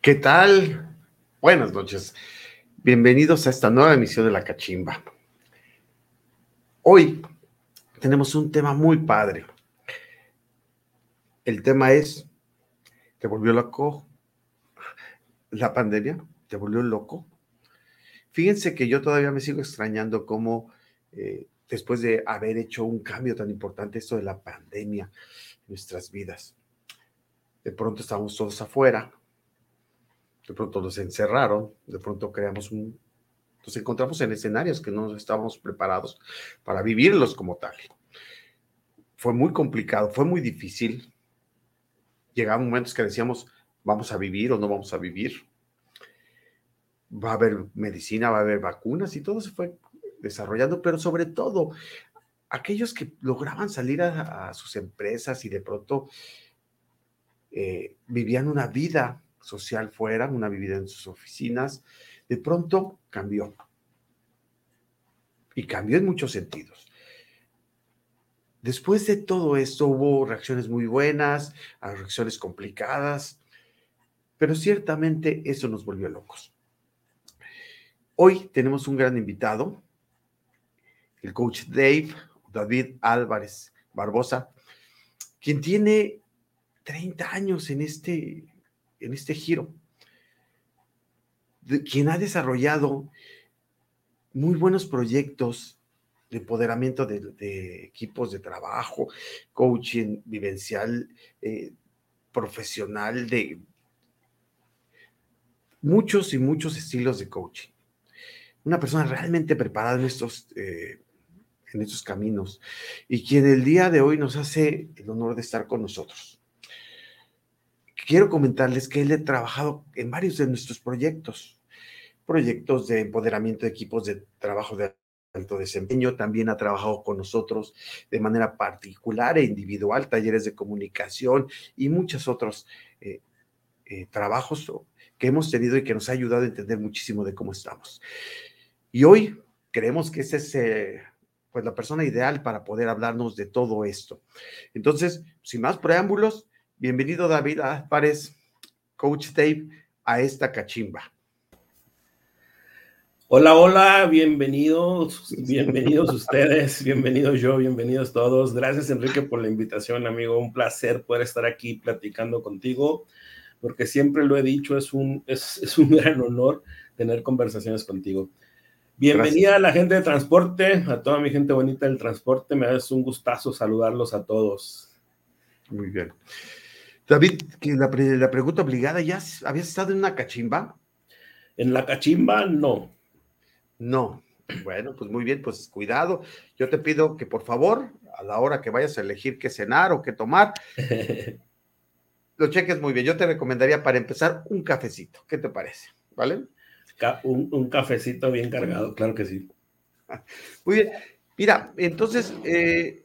¿Qué tal? Buenas noches. Bienvenidos a esta nueva emisión de La Cachimba. Hoy tenemos un tema muy padre. El tema es, ¿te volvió loco la pandemia? ¿Te volvió loco? Fíjense que yo todavía me sigo extrañando cómo eh, después de haber hecho un cambio tan importante, esto de la pandemia en nuestras vidas, de pronto estamos todos afuera, de pronto nos encerraron, de pronto creamos un, nos encontramos en escenarios que no estábamos preparados para vivirlos como tal. Fue muy complicado, fue muy difícil. Llegaban momentos que decíamos, vamos a vivir o no vamos a vivir. Va a haber medicina, va a haber vacunas y todo se fue desarrollando, pero sobre todo aquellos que lograban salir a, sus empresas y de pronto eh, vivían una vida social fuera, una vida en sus oficinas, de pronto cambió. Y cambió en muchos sentidos. Después de todo esto hubo reacciones muy buenas, reacciones complicadas, pero ciertamente eso nos volvió locos. Hoy tenemos un gran invitado, el coach Dave, David Álvarez Barbosa, quien tiene 30 años en este, en este giro, quien ha desarrollado muy buenos proyectos de empoderamiento de, equipos de trabajo, coaching vivencial, eh, profesional, de muchos y muchos estilos de coaching. Una persona realmente preparada en estos, eh, en estos caminos y quien el día de hoy nos hace el honor de estar con nosotros quiero comentarles que él ha trabajado en varios de nuestros proyectos, proyectos de empoderamiento de equipos de trabajo de alto desempeño, también ha trabajado con nosotros de manera particular e individual, talleres de comunicación y muchos otros eh, eh, trabajos que hemos tenido y que nos ha ayudado a entender muchísimo de cómo estamos. Y hoy creemos que esa es eh, pues la persona ideal para poder hablarnos de todo esto. Entonces, sin más preámbulos, Bienvenido David Álvarez, Coach Dave, a esta cachimba. Hola, hola, bienvenidos, bienvenidos ustedes, bienvenidos yo, bienvenidos todos. Gracias Enrique por la invitación, amigo. Un placer poder estar aquí platicando contigo, porque siempre lo he dicho, es un, es, un gran honor tener conversaciones contigo. Bienvenida a la gente de transporte, a toda mi gente bonita del transporte. Me es un gustazo saludarlos a todos. Muy bien. David, la, la pregunta obligada, ¿ya habías estado en una cachimba? En la cachimba, no. No. Bueno, pues muy bien, pues cuidado. Yo te pido que por favor, a la hora que vayas a elegir qué cenar o qué tomar, lo cheques muy bien. Yo te recomendaría para empezar un cafecito. ¿Qué te parece? ¿Vale? Un, cafecito bien cargado, claro que sí. Muy bien. Mira, entonces, eh,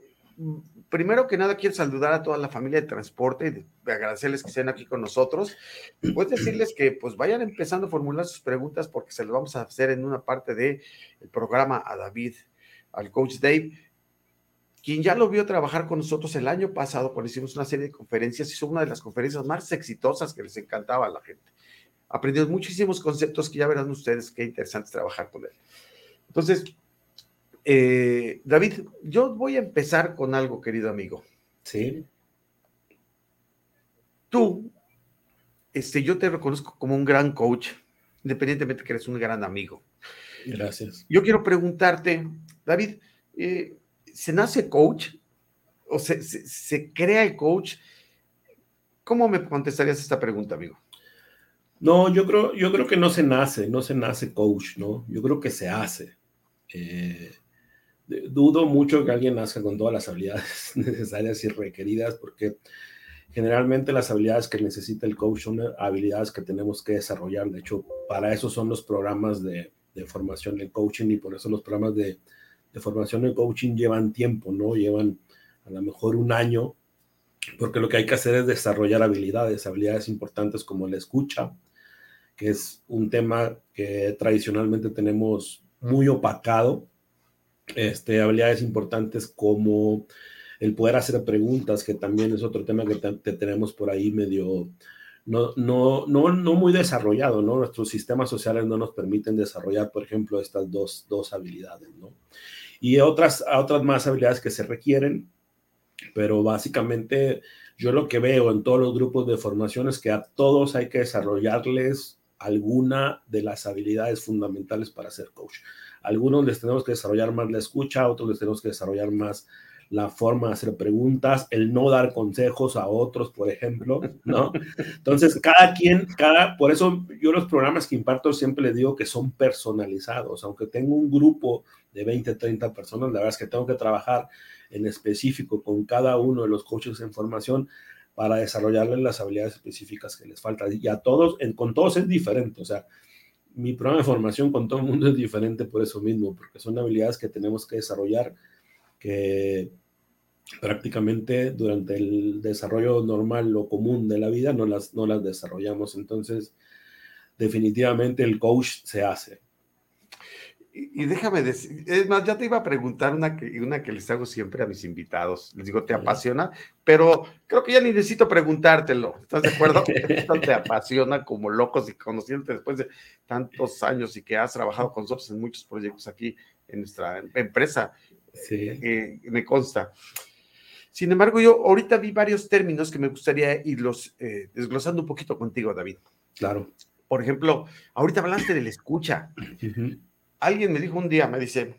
primero que nada quiero saludar a toda la familia de transporte y agradecerles que estén aquí con nosotros. Puedes decirles que pues vayan empezando a formular sus preguntas porque se las vamos a hacer en una parte del programa a David, al coach Dave, quien ya lo vio trabajar con nosotros el año pasado cuando hicimos una serie de conferencias, hizo una de las conferencias más exitosas que les encantaba a la gente. Aprendimos muchísimos conceptos que ya verán ustedes qué interesante trabajar con él. Entonces, eh, David, yo voy a empezar con algo, querido amigo. Sí. Tú, este, yo te reconozco como un gran coach, independientemente que eres un gran amigo. Gracias. Yo quiero preguntarte, David, eh, ¿se nace coach? ¿O se, se, crea el coach? ¿Cómo me contestarías esta pregunta, amigo? No, yo creo, yo creo que no se nace, no se nace coach, ¿no? Yo creo que se hace. Eh, dudo mucho que alguien nazca con todas las habilidades necesarias y requeridas, porque generalmente las habilidades que necesita el coach son habilidades que tenemos que desarrollar. De hecho, para eso son los programas de, formación en coaching y por eso los programas de, formación en coaching llevan tiempo, ¿no? Llevan a lo mejor un año, porque lo que hay que hacer es desarrollar habilidades, habilidades importantes como la escucha, que es un tema que tradicionalmente tenemos muy opacado este, habilidades importantes como el poder hacer preguntas, que también es otro tema que, tenemos por ahí medio, no, no, no, no muy desarrollado, ¿no? Nuestros sistemas sociales no nos permiten desarrollar, por ejemplo, estas dos, dos habilidades, ¿no? Y otras, otras más habilidades que se requieren, pero básicamente yo lo que veo en todos los grupos de formación es que a todos hay que desarrollarles alguna de las habilidades fundamentales para ser coach. Algunos les tenemos que desarrollar más la escucha, otros les tenemos que desarrollar más la forma de hacer preguntas, el no dar consejos a otros, por ejemplo, ¿no? Entonces, cada quien, cada, por eso yo los programas que imparto siempre les digo que son personalizados, aunque tengo un grupo de 20, 30 personas, la verdad es que tengo que trabajar en específico con cada uno de los coaches en formación para desarrollarles las habilidades específicas que les faltan. Y a todos, con todos es diferente, o sea, mi programa de formación con todo el mundo es diferente por eso mismo, porque son habilidades que tenemos que desarrollar que prácticamente durante el desarrollo normal o común de la vida no las, no las desarrollamos. Entonces, definitivamente el coach se hace. Y, déjame decir, es más, ya te iba a preguntar una que, una que les hago siempre a mis invitados. Les digo, ¿te apasiona? Pero creo que ya ni necesito preguntártelo. ¿Estás de acuerdo? Esto te apasiona como locos y conociéndote después de tantos años y que has trabajado con nosotros en muchos proyectos aquí en nuestra empresa. Sí. Eh, me consta. Sin embargo, yo ahorita vi varios términos que me gustaría irlos eh, desglosando un poquito contigo, David. Claro. Por ejemplo, ahorita hablaste de la escucha alguien me dijo un día, me dice,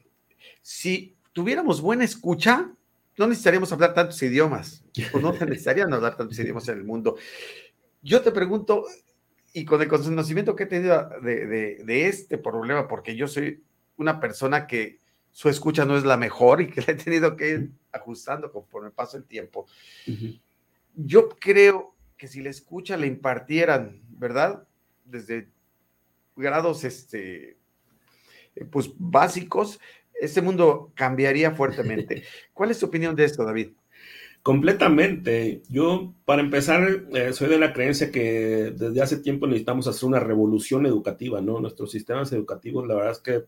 si tuviéramos buena escucha, no necesitaríamos hablar tantos idiomas, o no necesitarían hablar tantos idiomas en el mundo. Yo te pregunto, y con el conocimiento que he tenido de, este problema, porque yo soy una persona que su escucha no es la mejor y que la he tenido que ir ajustando conforme pasa el tiempo. Yo creo que si la escucha le impartieran, ¿verdad? Desde grados este, pues básicos, este mundo cambiaría fuertemente. ¿Cuál es tu opinión de esto, David? Completamente. Yo, para empezar, eh, soy de la creencia que desde hace tiempo necesitamos hacer una revolución educativa, ¿no? Nuestros sistemas educativos, la verdad es que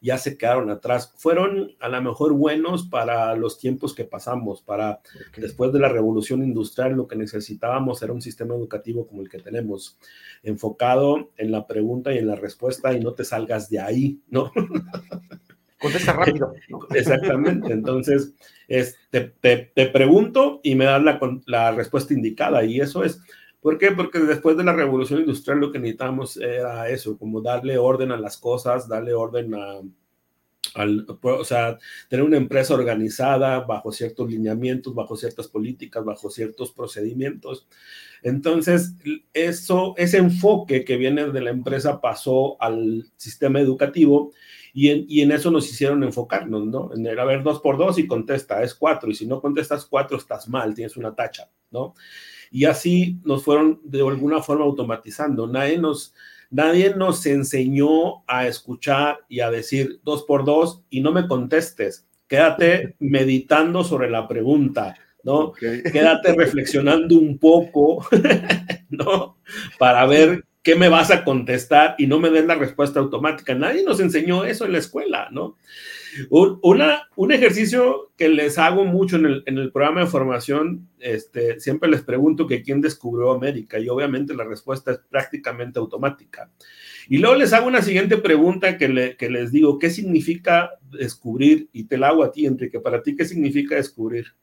ya se quedaron atrás. Fueron a lo mejor buenos para los tiempos que pasamos, para después de la revolución industrial lo que necesitábamos era un sistema educativo como el que tenemos, enfocado en la pregunta y en la respuesta y no te salgas de ahí, ¿no? Contesta rápido. Exactamente. Entonces, te, pregunto y me das la, la respuesta indicada y eso es ¿Por qué? Porque después de la revolución industrial lo que necesitábamos era eso, como darle orden a las cosas, darle orden a, al, o sea, tener una empresa organizada bajo ciertos lineamientos, bajo ciertas políticas, bajo ciertos procedimientos. Entonces, eso, ese enfoque que viene de la empresa pasó al sistema educativo y en, y en eso nos hicieron enfocarnos, ¿no? En el, ver, dos por dos y contesta, es cuatro, y si no contestas cuatro, estás mal, tienes una tacha, ¿no? Y así nos fueron de alguna forma automatizando. Nadie nos, nadie nos enseñó a escuchar y a decir dos por dos y no me contestes. Quédate meditando sobre la pregunta, ¿no? Quédate reflexionando un poco, ¿no? Para ver qué me vas a contestar y no me des la respuesta automática. Nadie nos enseñó eso en la escuela, ¿no? Un, ejercicio que les hago mucho en el, programa de formación, este, siempre les pregunto que quién descubrió América y obviamente la respuesta es prácticamente automática. Y luego les hago una siguiente pregunta que, que les digo, ¿qué significa descubrir? Y te la hago a ti, Enrique, para ti, ¿qué significa descubrir?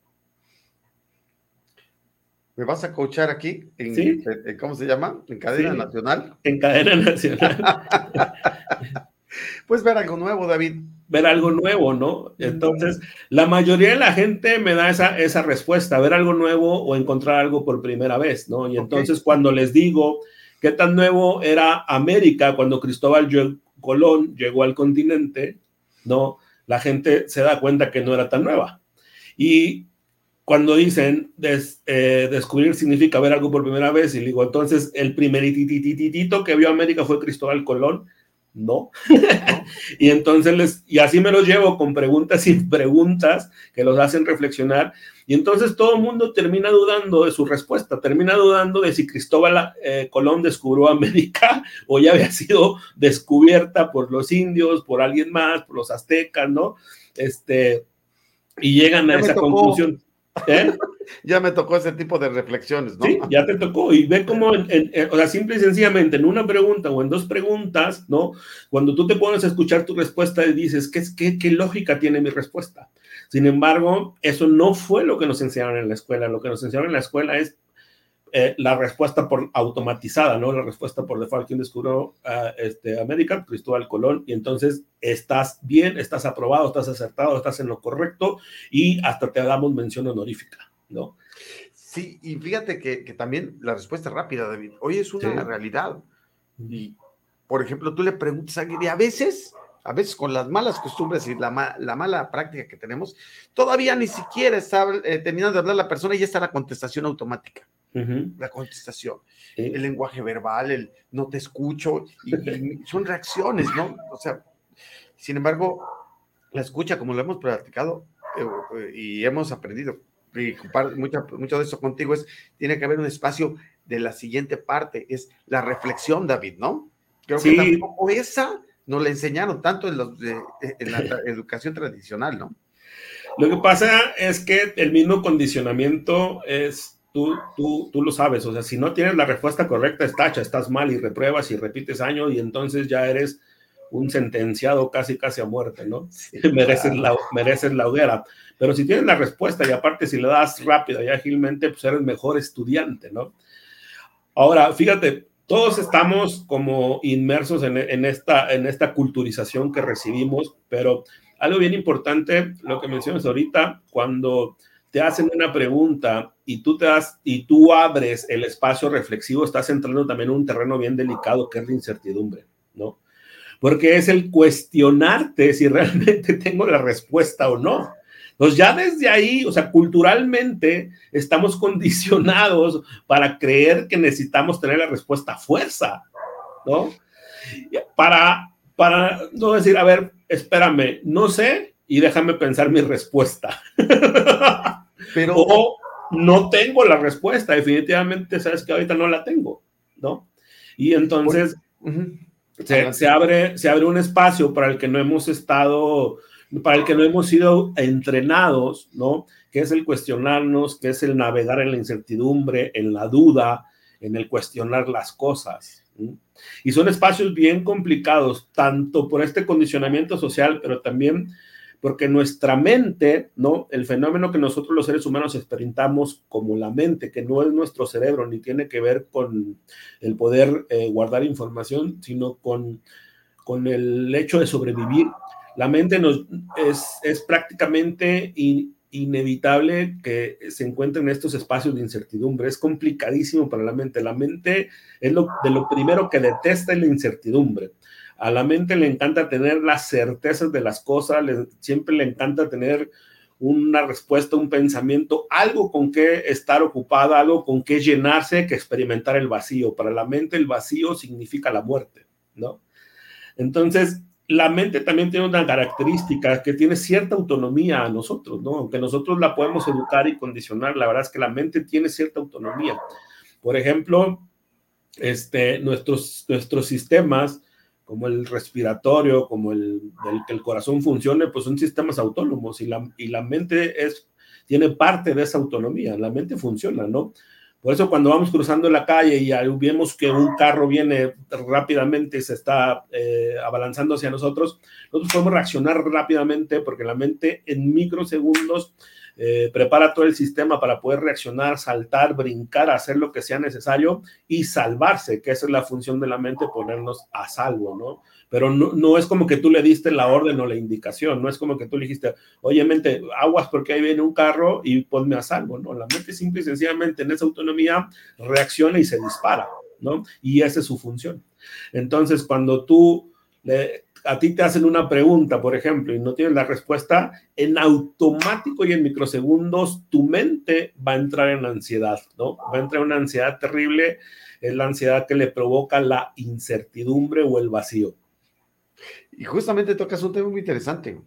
¿Me vas a coachar aquí? En, ¿Cómo se llama? ¿En cadena nacional? En cadena nacional. pues ver algo nuevo, David ver algo nuevo, ¿no? Entonces, la mayoría de la gente me da esa, esa respuesta, ver algo nuevo o encontrar algo por primera vez, ¿no? Y entonces cuando les digo qué tan nuevo era América cuando Cristóbal Colón llegó al continente, ¿no? La gente se da cuenta que no era tan nueva. Y cuando dicen eh, descubrir significa ver algo por primera vez, y digo, entonces el primer titititito que vio América fue Cristóbal Colón, no. y entonces les, y así me los llevo con preguntas y preguntas que los hacen reflexionar. Y entonces todo el mundo termina dudando de su respuesta, termina dudando de si Cristóbal eh, Colón descubrió América o ya había sido descubierta por los indios, por alguien más, por los aztecas, ¿no? Este, y llegan a esa conclusión. ¿Eh? ya me tocó ese tipo de reflexiones, ¿no? Sí, ya te tocó. Y ve cómo, o sea, simple y sencillamente, en una pregunta o en dos preguntas, ¿no? Cuando tú te pones a escuchar tu respuesta y dices, ¿qué, qué, qué lógica tiene mi respuesta? Sin embargo, eso no fue lo que nos enseñaron en la escuela. Lo que nos enseñaron en la escuela es eh, la respuesta por automatizada, ¿no? La respuesta por default. ¿Quién descubrió uh, este, América? Cristóbal Colón. Y entonces estás bien, estás aprobado, estás acertado, estás en lo correcto y hasta te damos mención honorífica, ¿no? Sí, y fíjate que, que también la respuesta es rápida, David. Hoy es una realidad. Y, por ejemplo, tú le preguntas a alguien y a veces a veces con las malas costumbres y la, la, mala práctica que tenemos, todavía ni siquiera está eh, terminando de hablar la persona y ya está la contestación automática la contestación, el lenguaje verbal, el no te escucho, y, son reacciones, ¿no? O sea, sin embargo, la escucha, como lo hemos practicado eh, y hemos aprendido, y mucho, mucho de eso contigo, es, tiene que haber un espacio de la siguiente parte, es la reflexión, David, ¿no? Creo que tampoco esa nos la enseñaron tanto en, los en la educación tradicional, ¿no? Lo que pasa es que el mismo condicionamiento es tú, tú, tú lo sabes, o sea, si no tienes la respuesta correcta, es tacha, estás mal y repruebas y repites año y entonces ya eres un sentenciado casi, casi a muerte, ¿no? mereces, la, mereces la hoguera. Pero si tienes la respuesta y aparte si le das rápido y ágilmente, pues eres mejor estudiante, ¿no? Ahora, fíjate, todos estamos como inmersos en, en, esta, en esta culturización que recibimos, pero algo bien importante, lo que mencionas ahorita, cuando te hacen una pregunta y tú das y tú abres el espacio reflexivo, estás entrando también en un terreno bien delicado que es la incertidumbre, ¿no? Porque es el cuestionarte si realmente tengo la respuesta o no. Entonces ya desde ahí, o sea, culturalmente estamos condicionados para creer que necesitamos tener la respuesta a fuerza, ¿no? Para, para no decir, a ver, espérame, no sé y déjame pensar mi respuesta. Pero, o no tengo la respuesta, definitivamente sabes que ahorita no la tengo, ¿no? Y entonces se, abre, se abre un espacio para el que no hemos estado, para el que no hemos sido entrenados, ¿no? Que es el cuestionarnos, que es el navegar en la incertidumbre, en la duda, en el cuestionar las cosas. Y son espacios bien complicados, tanto por este condicionamiento social, pero también porque nuestra mente, ¿no? El fenómeno que nosotros los seres humanos experimentamos como la mente, que no es nuestro cerebro, ni tiene que ver con el poder eh, guardar información, sino con, con el hecho de sobrevivir. La mente es, es prácticamente inevitable que se encuentre en estos espacios de incertidumbre. Es complicadísimo para la mente. La mente es de lo primero que detesta es la incertidumbre. A la mente le encanta tener las certezas de las cosas, siempre le encanta tener una respuesta, un pensamiento, algo con que estar ocupada, algo con que llenarse, que experimentar el vacío. Para la mente el vacío significa la muerte, ¿no? Entonces, la mente también tiene una característica que tiene cierta autonomía a nosotros, ¿no? Aunque nosotros la podemos educar y condicionar, la verdad es que la mente tiene cierta autonomía. Por ejemplo, este, nuestros, nuestros sistemas como el respiratorio, como el, que el corazón funcione, pues son sistemas autónomos y la, y la mente es, tiene parte de esa autonomía, la mente funciona, ¿no? Por eso cuando vamos cruzando la calle y vemos que un carro viene rápidamente y se está eh, abalanzando hacia nosotros, nosotros podemos reaccionar rápidamente porque la mente en microsegundos eh, prepara todo el sistema para poder reaccionar, saltar, brincar, hacer lo que sea necesario y salvarse, que esa es la función de la mente, ponernos a salvo, ¿no? Pero no, no es como que tú le diste la orden o la indicación, no es como que tú le dijiste, oye, mente, aguas porque ahí viene un carro y ponme a salvo, ¿no? La mente simple y sencillamente en esa autonomía reacciona y se dispara, ¿no? Y esa es su función. Entonces, cuando tú le, a ti te hacen una pregunta, por ejemplo, y no tienes la respuesta, en automático y en microsegundos tu mente va a entrar en ansiedad, ¿no? Va a entrar en una ansiedad terrible, es la ansiedad que le provoca la incertidumbre o el vacío. Y justamente tocas un tema muy interesante.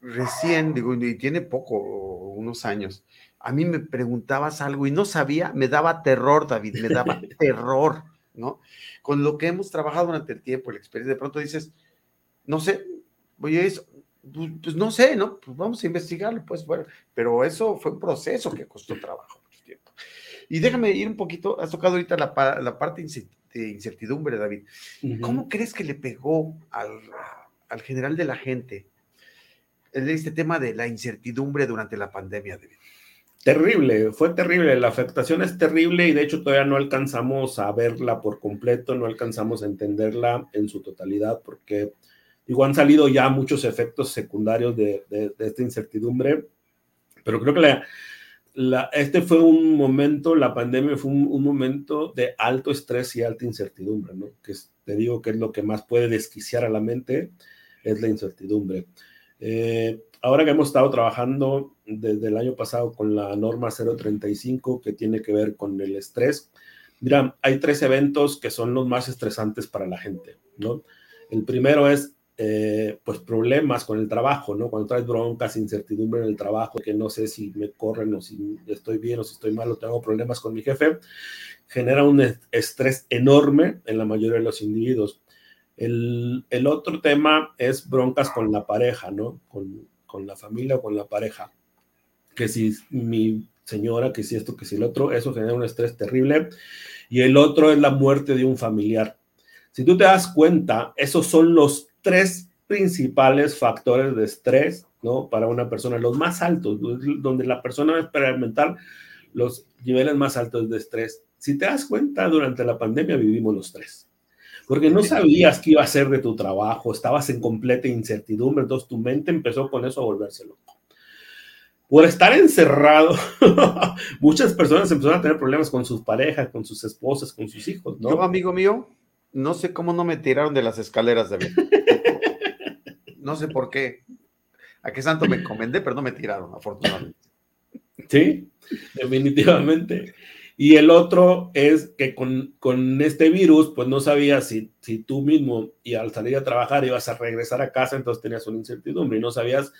Recién, digo, y tiene poco, unos años, a mí me preguntabas algo y no sabía, me daba terror, David, me daba terror. ¿no? Con lo que hemos trabajado durante el tiempo, la experiencia, de pronto dices, no sé, voy a eso, pues, pues, no sé, ¿no? Pues vamos a investigarlo, pues bueno, pero eso fue un proceso que costó trabajo. tiempo. Y déjame ir un poquito, has tocado ahorita la, la parte de incertidumbre, David. ¿Cómo crees que le pegó al, al general de la gente este tema de la incertidumbre durante la pandemia, David? Terrible, fue terrible, la afectación es terrible y de hecho todavía no alcanzamos a verla por completo, no alcanzamos a entenderla en su totalidad porque digo, han salido ya muchos efectos secundarios de, esta incertidumbre, pero creo que la, este fue un momento, la pandemia fue un, momento de alto estrés y alta incertidumbre, ¿no? Que te digo que es lo que más puede desquiciar a la mente, es la incertidumbre. Eh, ahora que hemos estado trabajando desde el año pasado con la norma 035 que tiene que ver con el estrés, mira, hay tres eventos que son los más estresantes para la gente, ¿no? El primero es, eh, pues, problemas con el trabajo, ¿no? Cuando traes broncas, incertidumbre en el trabajo, que no sé si me corren o si estoy bien o si estoy mal o tengo problemas con mi jefe, genera un estrés enorme en la mayoría de los individuos. El, el otro tema es broncas con la pareja, ¿no? Con, con la familia o con la pareja. Que si mi señora, que si esto, que si el otro, eso genera un estrés terrible. Y el otro es la muerte de un familiar. Si tú te das cuenta, esos son los tres principales factores de estrés, ¿no? Para una persona, los más altos, donde la persona va a experimentar los niveles más altos de estrés. Si te das cuenta, durante la pandemia vivimos los tres porque no sabías qué iba a ser de tu trabajo, estabas en completa incertidumbre, entonces tu mente empezó con eso a volverse loco. Por estar encerrado, muchas personas empezaron a tener problemas con sus parejas, con sus esposas, con sus hijos, ¿no? Yo, amigo mío, no sé cómo no me tiraron de las escaleras de mí. No sé por qué. A qué santo me encomendé, pero no me tiraron, afortunadamente. Sí, definitivamente. Y el otro es que con, con, este virus, pues no sabías si, si tú mismo y al salir a trabajar ibas a regresar a casa, entonces tenías una incertidumbre y no sabías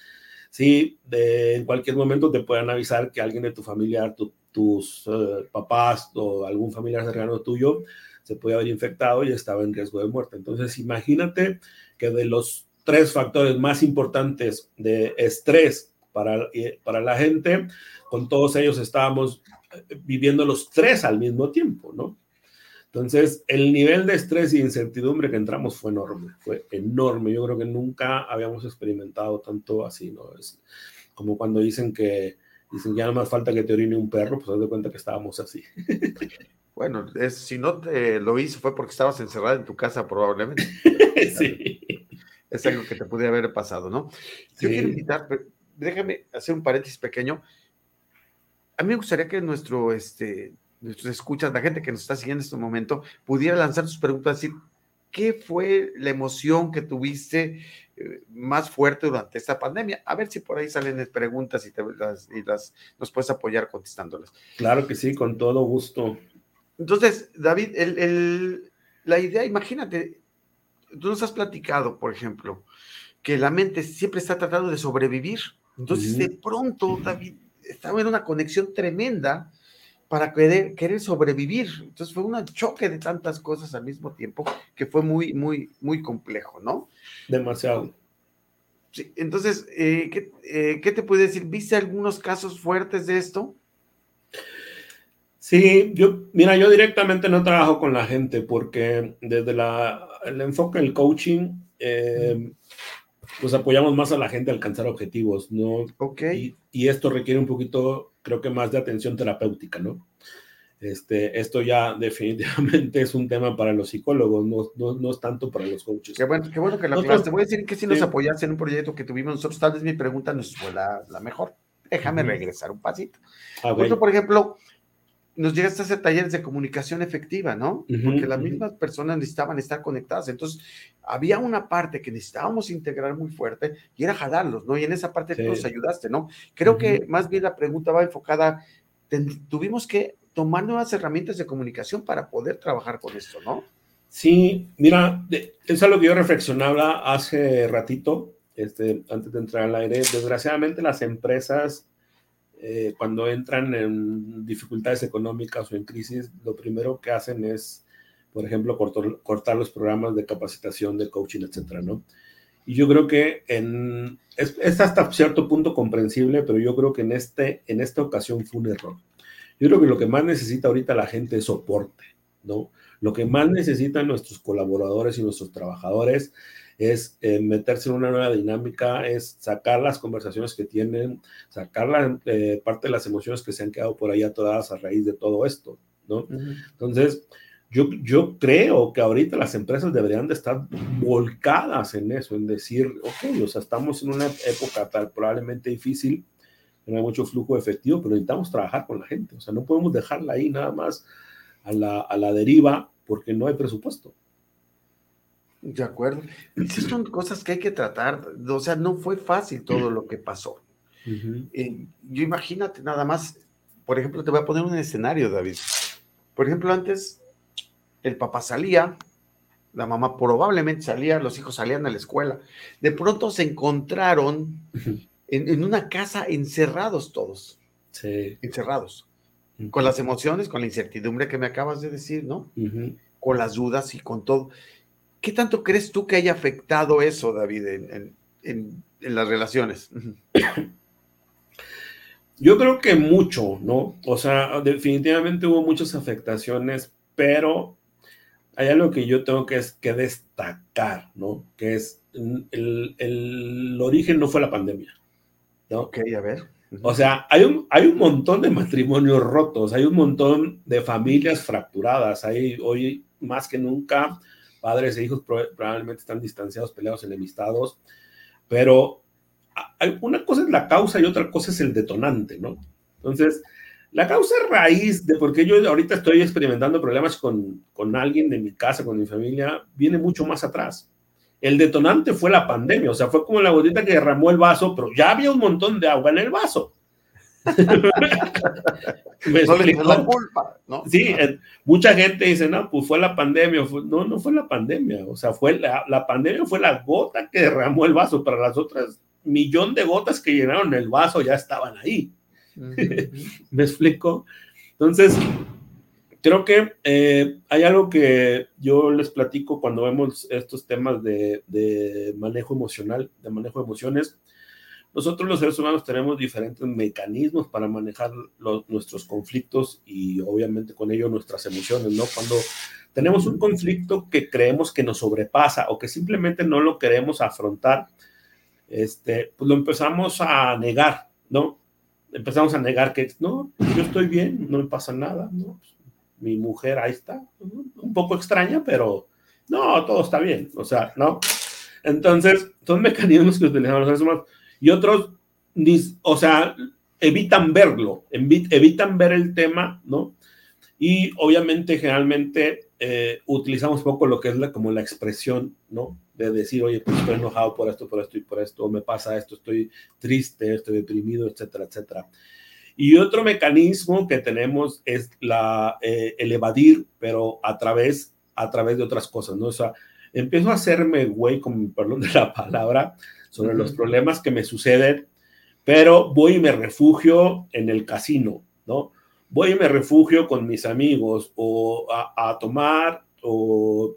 si en cualquier momento te puedan avisar que alguien de tu familia, tus eh, papás o algún familiar cercano tuyo se puede haber infectado y estaba en riesgo de muerte. Entonces, imagínate que de los tres factores más importantes de estrés para, eh, para la gente, con todos ellos estábamos viviendo los tres al mismo tiempo, ¿no? Entonces, el nivel de estrés y incertidumbre que entramos fue enorme, fue enorme. Yo creo que nunca habíamos experimentado tanto así, ¿no? Es como cuando dicen que dicen ya no más falta que te orine un perro, pues haz de cuenta que estábamos así. Bueno, es, si no te lo hizo fue porque estabas encerrada en tu casa probablemente. sí. Es algo que te pudiera haber pasado, ¿no? Yo quiero invitar, déjame hacer un paréntesis pequeño a mí me gustaría que nuestro, este, nuestros escuchas, la gente que nos está siguiendo en este momento, pudiera lanzar sus preguntas, decir, ¿qué fue la emoción que tuviste eh, más fuerte durante esta pandemia? A ver si por ahí salen preguntas y, te, las, y las, nos puedes apoyar contestándolas. Claro que sí, con todo gusto. Entonces, David, el, el, la idea, imagínate, tú nos has platicado, por ejemplo, que la mente siempre está tratando de sobrevivir. Entonces, de pronto, David, estaba en una conexión tremenda para querer, querer sobrevivir. Entonces fue un choque de tantas cosas al mismo tiempo que fue muy, muy, muy complejo, ¿no? Demasiado. Sí, entonces, eh, ¿qué, eh, ¿qué, te puede decir? ¿Viste algunos casos fuertes de esto? Sí, yo, mira, yo directamente no trabajo con la gente porque desde la, el enfoque del coaching, eh, pues apoyamos más a la gente a alcanzar objetivos, ¿no? Ok. Y, esto requiere un poquito, creo que más de atención terapéutica, ¿no? Este, esto ya definitivamente es un tema para los psicólogos, no, no, no es tanto para los coaches. Qué bueno, qué bueno que la Te voy a decir que si nos apoyaste en un proyecto que tuvimos nosotros, tal vez mi pregunta no fue la, la mejor. Déjame regresar un pasito. Ah, por ejemplo, nos llegaste a hacer talleres de comunicación efectiva, ¿no? Porque las mismas personas necesitaban estar conectadas. Entonces, había una parte que necesitábamos integrar muy fuerte y era jalarlos, ¿no? Y en esa parte tú nos ayudaste, ¿no? Creo que más bien la pregunta va enfocada, tuvimos que tomar nuevas herramientas de comunicación para poder trabajar con esto, ¿no? Sí, mira, es algo que yo reflexionaba hace ratito, este, antes de entrar al aire. Desgraciadamente las empresas eh, cuando entran en dificultades económicas o en crisis, lo primero que hacen es, por ejemplo, cortar, los programas de capacitación, de coaching, etcétera, ¿no? Y yo creo que en, es, es, hasta cierto punto comprensible, pero yo creo que en, este, en esta ocasión fue un error. Yo creo que lo que más necesita ahorita la gente es soporte, ¿no? Lo que más necesitan nuestros colaboradores y nuestros trabajadores es eh, meterse en una nueva dinámica, es sacar las conversaciones que tienen, sacar la, eh, parte de las emociones que se han quedado por ahí atoradas a raíz de todo esto, ¿no? Entonces, yo, yo creo que ahorita las empresas deberían de estar volcadas en eso, en decir, ok, o sea, estamos en una época tal, probablemente difícil, no hay mucho flujo efectivo, pero necesitamos trabajar con la gente, o sea, no podemos dejarla ahí nada más a la, a la deriva porque no hay presupuesto. De acuerdo. Sí, son cosas que hay que tratar. O sea, no fue fácil todo lo que pasó. Eh, yo imagínate nada más, por ejemplo, te voy a poner un escenario, David. Por ejemplo, antes el papá salía, la mamá probablemente salía, los hijos salían a la escuela. De pronto se encontraron en, una casa encerrados todos. Sí. Encerrados. Con las emociones, con la incertidumbre que me acabas de decir, ¿no? Con las dudas y con todo. ¿Qué tanto crees tú que haya afectado eso, David, en, las relaciones? Yo creo que mucho, ¿no? O sea, definitivamente hubo muchas afectaciones, pero hay algo que yo tengo que, que destacar, ¿no? Que es el, origen no fue la pandemia, ¿no? Ok, a ver. O sea, hay un, hay un montón de matrimonios rotos, hay un montón de familias fracturadas, hay hoy más que nunca padres e hijos probablemente están distanciados, peleados, enemistados, pero una cosa es la causa y otra cosa es el detonante, ¿no? Entonces, la causa raíz de por qué yo ahorita estoy experimentando problemas con, con alguien de mi casa, con mi familia, viene mucho más atrás. El detonante fue la pandemia, o sea, fue como la gotita que derramó el vaso, pero ya había un montón de agua en el vaso. ¿Me no le la culpa, ¿no? Sí, mucha gente dice, no, pues fue la pandemia. no, no fue la pandemia. O sea, fue la, la, pandemia fue la gota que derramó el vaso. Para las otras millón de gotas que llenaron el vaso ya estaban ahí. ¿Me explico? Entonces, creo que eh, hay algo que yo les platico cuando vemos estos temas de, de manejo emocional, de manejo de emociones nosotros los seres humanos tenemos diferentes mecanismos para manejar nuestros conflictos y obviamente con ello nuestras emociones, ¿no? Cuando tenemos un conflicto que creemos que nos sobrepasa o que simplemente no lo queremos afrontar, este, pues lo empezamos a negar, ¿no? Empezamos a negar que, no, yo estoy bien, no me pasa nada, ¿no? Mi mujer ahí está, un poco extraña, pero no, todo está bien, o sea, ¿no? Entonces, son mecanismos que utilizamos los seres humanos y otros, o sea, evitan verlo, evitan ver el tema, ¿no? Y obviamente, generalmente, eh, utilizamos poco lo que es la, como la expresión, ¿no? De decir, oye, pues estoy enojado por esto, por esto y por esto, me pasa esto, estoy triste, estoy deprimido, etcétera, etcétera. Y otro mecanismo que tenemos es la, eh, el evadir, pero a través, a través de otras cosas, ¿no? O sea, empiezo a hacerme güey, con perdón de la palabra, sobre los problemas que me suceden, pero voy y me refugio en el casino, ¿no? Voy y me refugio con mis amigos o a, tomar o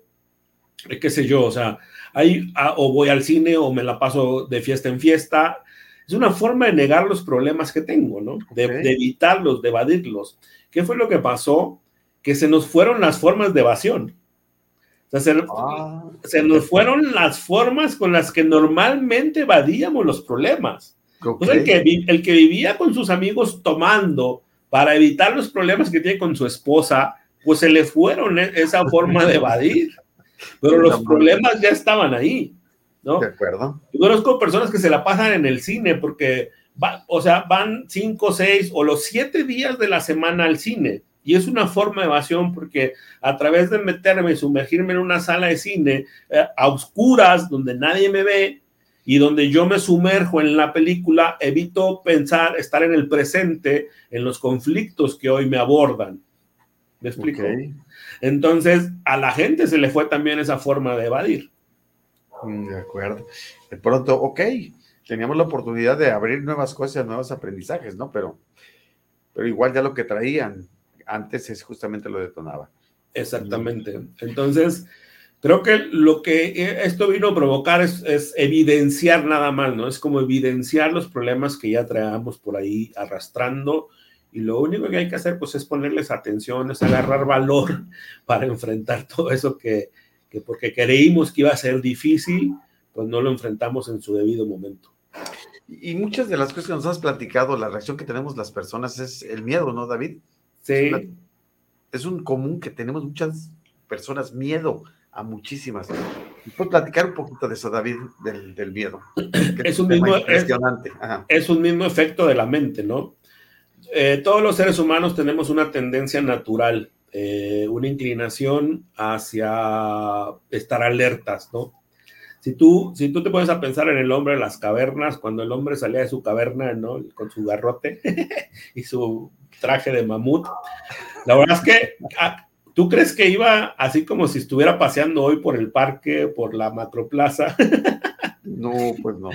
qué sé yo, o sea, ahí, o voy al cine o me la paso de fiesta en fiesta. Es una forma de negar los problemas que tengo, ¿no? De, de evitarlos, de evadirlos. ¿Qué fue lo que pasó? Que se nos fueron las formas de evasión. Ah, se, nos fueron las formas con las que normalmente evadíamos los problemas. el, que, el que vivía con sus amigos tomando para evitar los problemas que tiene con su esposa, pues se le fueron e, esa forma de evadir. Pero los problemas ya estaban ahí, ¿no? De acuerdo. Yo conozco personas que se la pasan en el cine porque, va, o sea, van cinco, seis o los siete días de la semana al cine y es una forma de evasión porque a través de meterme y sumergirme en una sala de cine eh, a oscuras, donde nadie me ve y donde yo me sumerjo en la película, evito pensar, estar en el presente, en los conflictos que hoy me abordan. ¿Me explico? Entonces, a la gente se le fue también esa forma de evadir. Mm, de acuerdo. De pronto, ok, teníamos la oportunidad de abrir nuevas cosas, nuevos aprendizajes, ¿no? Pero, pero igual ya lo que traían, antes es justamente lo detonaba. Exactamente. Entonces, Creo que lo que esto vino a provocar es, evidenciar nada más, ¿no? Es como evidenciar los problemas que ya traemos por ahí arrastrando y lo único que hay que hacer pues es ponerles atención, es agarrar valor para enfrentar todo eso que, que porque creímos que iba a ser difícil, pues no lo enfrentamos en su debido momento. Y muchas de las cosas que nos has platicado, la reacción que tenemos las personas es el miedo, ¿no, David? Sí. Es, un común que tenemos muchas personas miedo a muchísimas. ¿Puedes platicar un poquito de eso, David, del, miedo? Es un, mismo, es, un mismo efecto de la mente, ¿no? Eh, todos los seres humanos tenemos una tendencia natural, eh, una inclinación hacia estar alertas, ¿no? Si tú, si tú te pones a pensar en el hombre de las cavernas, cuando el hombre salía de su caverna, ¿no? Con su garrote y su traje de mamut, la verdad es que ah, ¿Tú crees que iba así como si estuviera paseando hoy por el parque, por la macroplaza? No, pues no.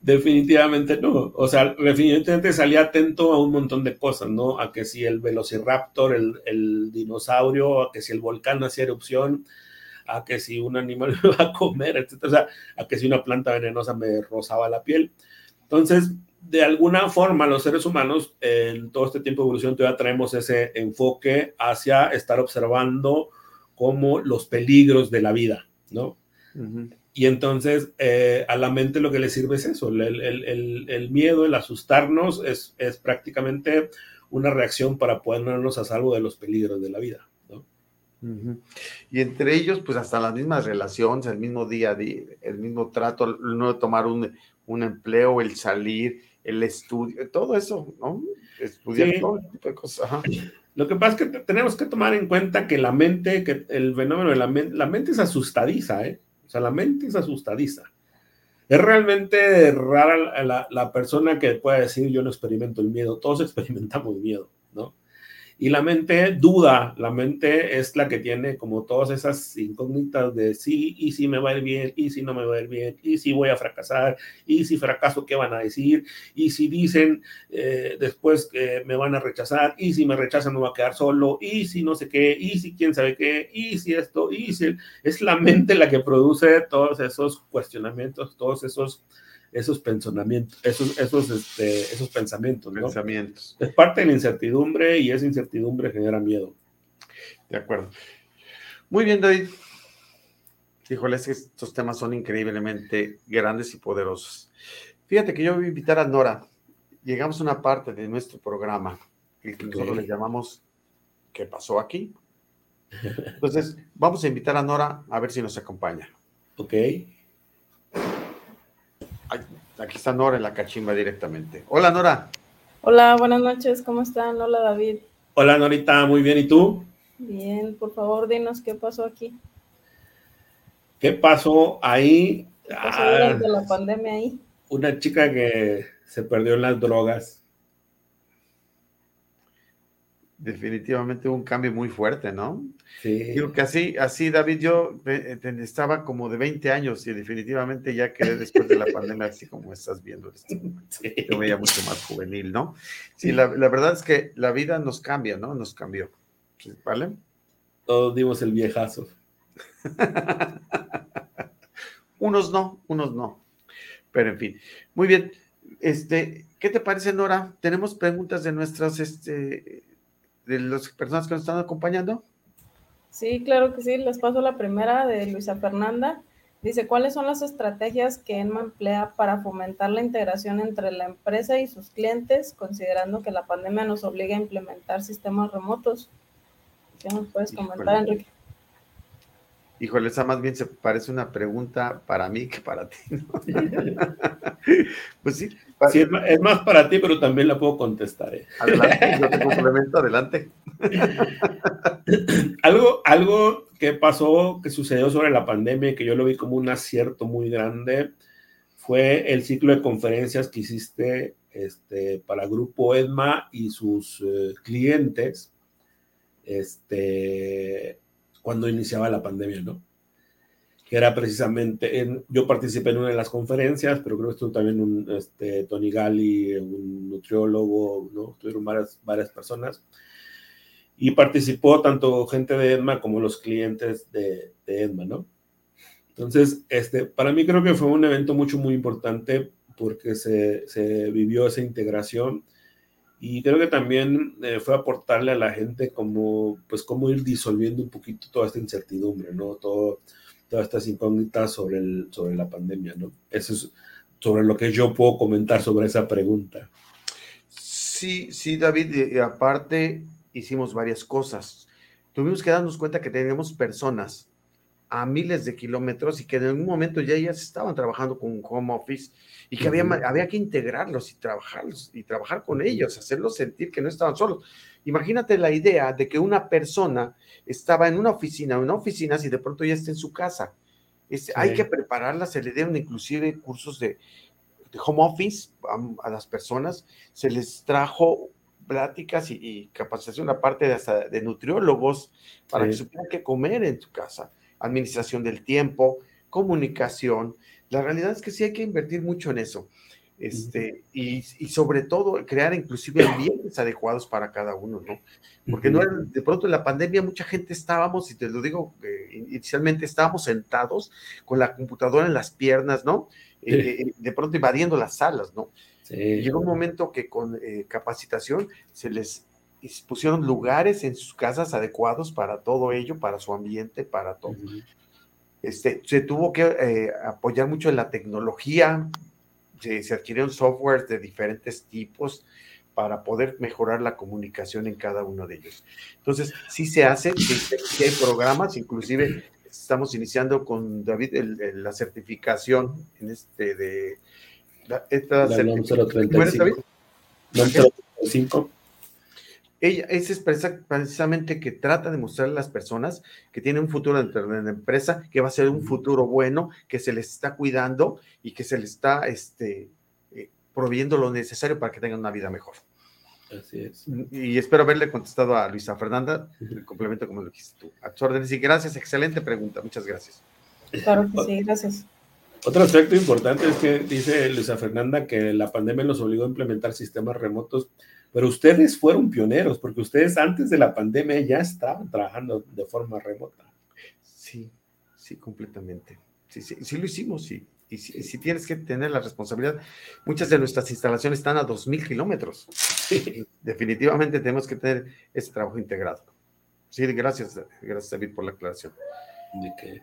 Definitivamente no. O sea, definitivamente salía atento a un montón de cosas, ¿no? A que si el velociraptor, el, el dinosaurio, a que si el volcán hacía erupción, a que si un animal me iba a comer, etc. O sea, a que si una planta venenosa me rozaba la piel. Entonces, de alguna forma los seres humanos en todo este tiempo de evolución todavía traemos ese enfoque hacia estar observando como los peligros de la vida, ¿no? Y entonces eh, a la mente lo que le sirve es eso, el, miedo, el asustarnos es, es, prácticamente una reacción para ponernos a salvo de los peligros de la vida. ¿no? Y entre ellos, pues hasta las mismas relaciones, el mismo día, el mismo trato, el no tomar un, un empleo, el salir, el estudio, todo eso, ¿no? Estudiar todo tipo de cosas. Lo que pasa es que tenemos que tomar en cuenta que la mente, que el fenómeno de la mente, la mente es asustadiza, ¿eh? O sea, la mente es asustadiza. Es realmente rara la, la persona que pueda decir yo no experimento el miedo, todos experimentamos miedo. Y la mente duda, la mente es la que tiene como todas esas incógnitas de sí, y si me va a ir bien, y si no me va a ir bien, y si voy a fracasar, y si fracaso, ¿qué van a decir? Y si dicen eh, después que me van a rechazar, y si me rechazan, no va a quedar solo, y si no sé qué, y si quién sabe qué, y si esto, y si es la mente la que produce todos esos cuestionamientos, todos esos esos pensamientos, esos, esos, este, esos pensamientos, ¿no? Pensamientos. Es parte de la incertidumbre y esa incertidumbre genera miedo. De acuerdo. Muy bien, David. Híjole, es que estos temas son increíblemente grandes y poderosos. Fíjate que yo voy a invitar a Nora. Llegamos a una parte de nuestro programa que nosotros le llamamos ¿Qué pasó aquí? Entonces, vamos a invitar a Nora a ver si nos acompaña. Ok. Aquí está Nora en la cachimba directamente. Hola, Nora. Hola, buenas noches, ¿cómo están? Hola, David. Hola, Norita, muy bien, ¿y tú? Bien, por favor, dinos qué pasó aquí. ¿Qué pasó ahí? ¿Qué pasó durante la pandemia ahí? Una chica que se perdió en las drogas. Definitivamente un cambio muy fuerte, ¿no? Sí. Digo que así, así David, yo eh, estaba como de 20 años y definitivamente ya quedé después de la pandemia, así como estás viendo. Este sí. Yo veía mucho más juvenil, ¿no? Sí, la, la, verdad es que la vida nos cambia, ¿no? Nos cambió. ¿Vale? Todos dimos el viejazo. unos no, unos no. Pero en fin. Muy bien. Este, ¿qué te parece, Nora? Tenemos preguntas de nuestras este, de las personas que nos están acompañando? Sí, claro que sí. Les paso la primera de Luisa Fernanda. Dice, ¿cuáles son las estrategias que ENMA emplea para fomentar la integración entre la empresa y sus clientes, considerando que la pandemia nos obliga a implementar sistemas remotos? ¿Qué nos puedes comentar, Enrique? Híjole, esa más bien se parece una pregunta para mí que para ti. pues sí. Es, más, para ti, pero también la puedo contestar. ¿eh? Adelante, yo te complemento, adelante. algo, algo que pasó, que sucedió sobre la pandemia y que yo lo vi como un acierto muy grande, fue el ciclo de conferencias que hiciste este, para Grupo Edma y sus eh, clientes. Este, cuando iniciaba la pandemia, ¿no? Que era precisamente, en, yo participé en una de las conferencias, pero creo que estuvo también un, este, Tony Gali, un nutriólogo, ¿no? Estuvieron varias, varias personas. Y participó tanto gente de EDMA como los clientes de, de EDMA, ¿no? Entonces, este, para mí creo que fue un evento mucho, muy importante porque se, se vivió esa integración y creo que también eh, fue aportarle a la gente como, pues, cómo ir disolviendo un poquito toda esta incertidumbre, ¿no? Todo, todas estas incógnitas sobre, el, sobre la pandemia, ¿no? Eso es sobre lo que yo puedo comentar sobre esa pregunta. Sí, sí, David, y aparte hicimos varias cosas. Tuvimos que darnos cuenta que teníamos personas a miles de kilómetros y que en algún momento ya ellas estaban trabajando con un home office y que había, había que integrarlos y trabajarlos y trabajar con ellos, hacerlos sentir que no estaban solos. Imagínate la idea de que una persona estaba en una oficina, una oficina si de pronto ya está en su casa. Hay que prepararla, se le dieron inclusive cursos de, home office a, las personas, se les trajo pláticas y, capacitación aparte de, de nutriólogos para que supieran qué comer en tu casa administración del tiempo, comunicación. La realidad es que sí hay que invertir mucho en eso. Este, y, sobre todo crear inclusive ambientes adecuados para cada uno, ¿no? Porque no de pronto en la pandemia mucha gente estábamos, y te lo digo, eh, inicialmente estábamos sentados con la computadora en las piernas, ¿no? Eh, eh, de pronto invadiendo las salas, ¿no? Llegó un momento que con capacitación se les pusieron lugares en sus casas adecuados para todo ello, para su ambiente, para todo. este, se tuvo que eh, apoyar mucho en la tecnología, se, se, adquirieron softwares de diferentes tipos para poder mejorar la comunicación en cada uno de ellos. Entonces, sí se hace, sí, hay programas, inclusive estamos iniciando con David la certificación en este de esta la certificación. 035 ella es precisamente que trata de mostrarle a las personas que tiene un futuro dentro de la empresa, que va a ser un futuro bueno, que se les está cuidando y que se les está este, eh, proveyendo lo necesario para que tengan una vida mejor. Así es. Y espero haberle contestado a Luisa Fernanda, el complemento como lo dijiste tú. A tus órdenes y gracias, excelente pregunta, muchas gracias. Claro que sí, gracias. Otro aspecto importante es que dice Luisa Fernanda que la pandemia nos obligó a implementar sistemas remotos pero ustedes fueron pioneros porque ustedes antes de la pandemia ya estaban trabajando de forma remota. Sí, sí, completamente. Sí, sí, sí lo hicimos, sí. Y si, tienes que tener la responsabilidad, muchas de nuestras instalaciones están a 2.000 kilómetros. Definitivamente tenemos que tener ese trabajo integrado. Sí, gracias, gracias David por la aclaración. ¿De qué?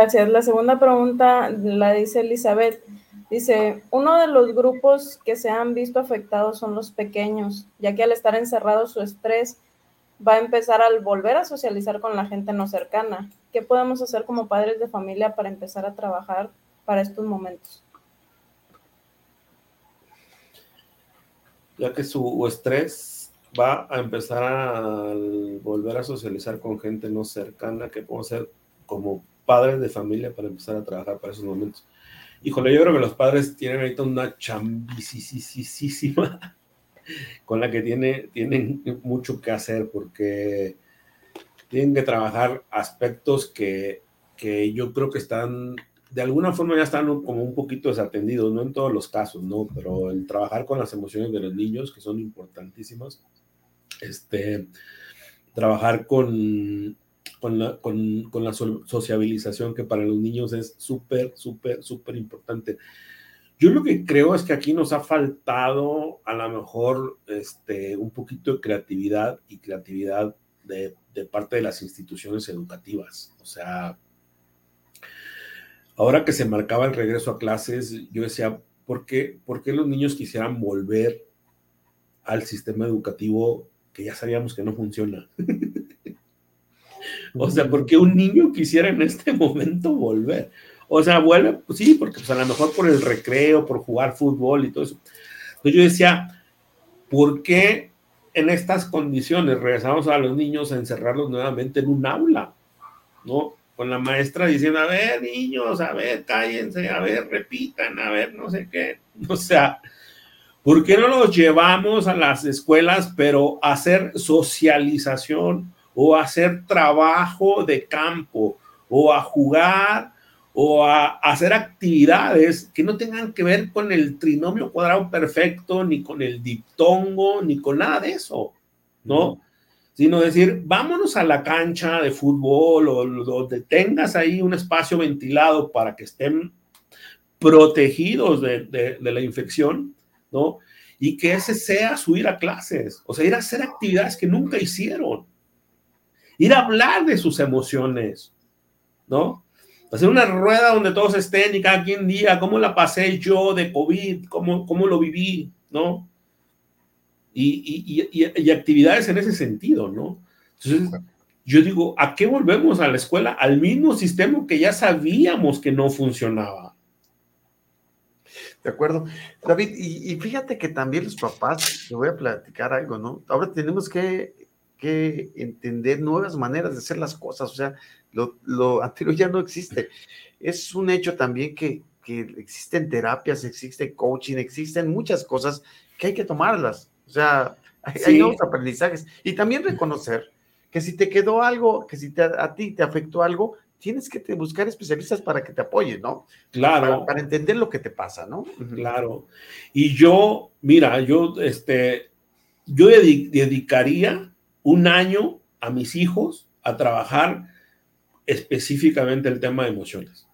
Gracias. La segunda pregunta la dice Elizabeth. Dice, uno de los grupos que se han visto afectados son los pequeños, ya que al estar encerrados su estrés va a empezar al volver a socializar con la gente no cercana. ¿Qué podemos hacer como padres de familia para empezar a trabajar para estos momentos? Ya que su estrés va a empezar a volver a socializar con gente no cercana, ¿qué podemos hacer como padres de familia para empezar a trabajar para esos momentos? Híjole, yo creo que los padres tienen ahorita una chambisísima con la que tiene, tienen mucho que hacer porque tienen que trabajar aspectos que, que yo creo que están, de alguna forma ya están como un poquito desatendidos, no en todos los casos, ¿no? Pero el trabajar con las emociones de los niños, que son importantísimas, este, trabajar con con la, con, sociabilización que para los niños es súper, súper, súper importante. Yo lo que creo es que aquí nos ha faltado a lo mejor este, un poquito de creatividad y creatividad de, de parte de las instituciones educativas. O sea, ahora que se marcaba el regreso a clases, yo decía, ¿por qué, ¿por qué los niños quisieran volver al sistema educativo que ya sabíamos que no funciona? O sea, porque un niño quisiera en este momento volver. O sea, vuelve, pues sí, porque pues a lo mejor por el recreo, por jugar fútbol y todo eso. Entonces yo decía, ¿por qué en estas condiciones regresamos a los niños a encerrarlos nuevamente en un aula? ¿No? Con la maestra diciendo, a ver, niños, a ver, cállense, a ver, repitan, a ver, no sé qué. O sea, ¿por qué no los llevamos a las escuelas, pero a hacer socialización? O hacer trabajo de campo o a jugar o a hacer actividades que no tengan que ver con el trinomio cuadrado perfecto, ni con el diptongo, ni con nada de eso, ¿no? sino decir, vámonos a la cancha de fútbol o donde tengas ahí un espacio ventilado para que estén protegidos de, de la infección, ¿no? Y que ese sea su ir a clases, o sea, ir a hacer actividades que nunca hicieron, ir a hablar de sus emociones, ¿no? Hacer una rueda donde todos estén y cada quien diga cómo la pasé yo de COVID, cómo, cómo lo viví, ¿no? Y, y, actividades en ese sentido, ¿no? Entonces, yo digo, ¿a qué volvemos a la escuela? Al mismo sistema que ya sabíamos que no funcionaba. De acuerdo. David, y, fíjate que también los papás, te voy a platicar algo, ¿no? Ahora tenemos que, que entender nuevas maneras de hacer las cosas, o sea, lo, lo anterior ya no existe. Es un hecho también que, que existen terapias, existe coaching, existen muchas cosas que hay que tomarlas. O sea, hay, nuevos aprendizajes. Y también reconocer que si te quedó algo, que si te, a ti te afectó algo, tienes que te buscar especialistas para que te apoyen, ¿no? Claro. Para, entender lo que te pasa, ¿no? Claro. Y yo, mira, yo, este, yo dedicaría un año a mis hijos a trabajar específicamente el tema de emociones.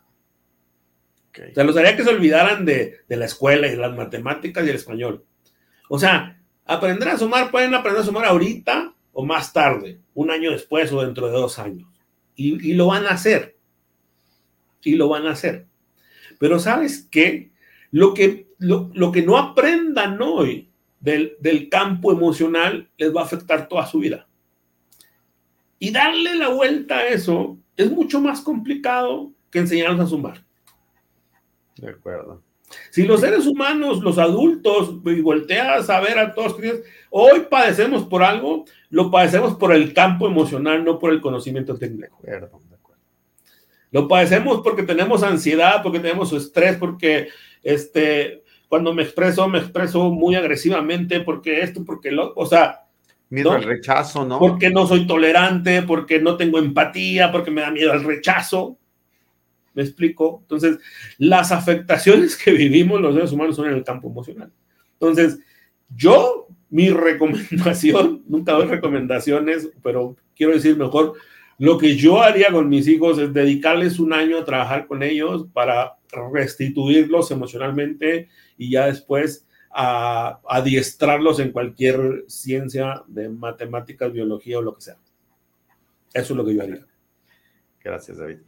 Okay. O sea, los haría que se olvidaran de, de, la escuela y las matemáticas y el español. O sea, aprender a sumar, pueden aprender a sumar ahorita o más tarde, un año después o dentro de dos años. Y, y lo van a hacer. Y lo van a hacer. Pero ¿sabes qué? Lo que, lo, lo que no aprendan hoy del, del campo emocional les va a afectar toda su vida. Y darle la vuelta a eso es mucho más complicado que enseñarnos a sumar. De acuerdo. Si los seres humanos, los adultos, y volteas a ver a todos, hoy padecemos por algo, lo padecemos por el campo emocional, no por el conocimiento técnico. De acuerdo, de acuerdo. Lo padecemos porque tenemos ansiedad, porque tenemos estrés, porque este, cuando me expreso, me expreso muy agresivamente, porque esto, porque lo, o sea, Miedo al rechazo, ¿no? Porque no soy tolerante, porque no tengo empatía, porque me da miedo al rechazo. ¿Me explico? Entonces, las afectaciones que vivimos los seres humanos son en el campo emocional. Entonces, yo, mi recomendación, nunca doy recomendaciones, pero quiero decir mejor, lo que yo haría con mis hijos es dedicarles un año a trabajar con ellos para restituirlos emocionalmente y ya después a adiestrarlos en cualquier ciencia de matemáticas, biología o lo que sea. Eso es lo que yo haría. Gracias, David.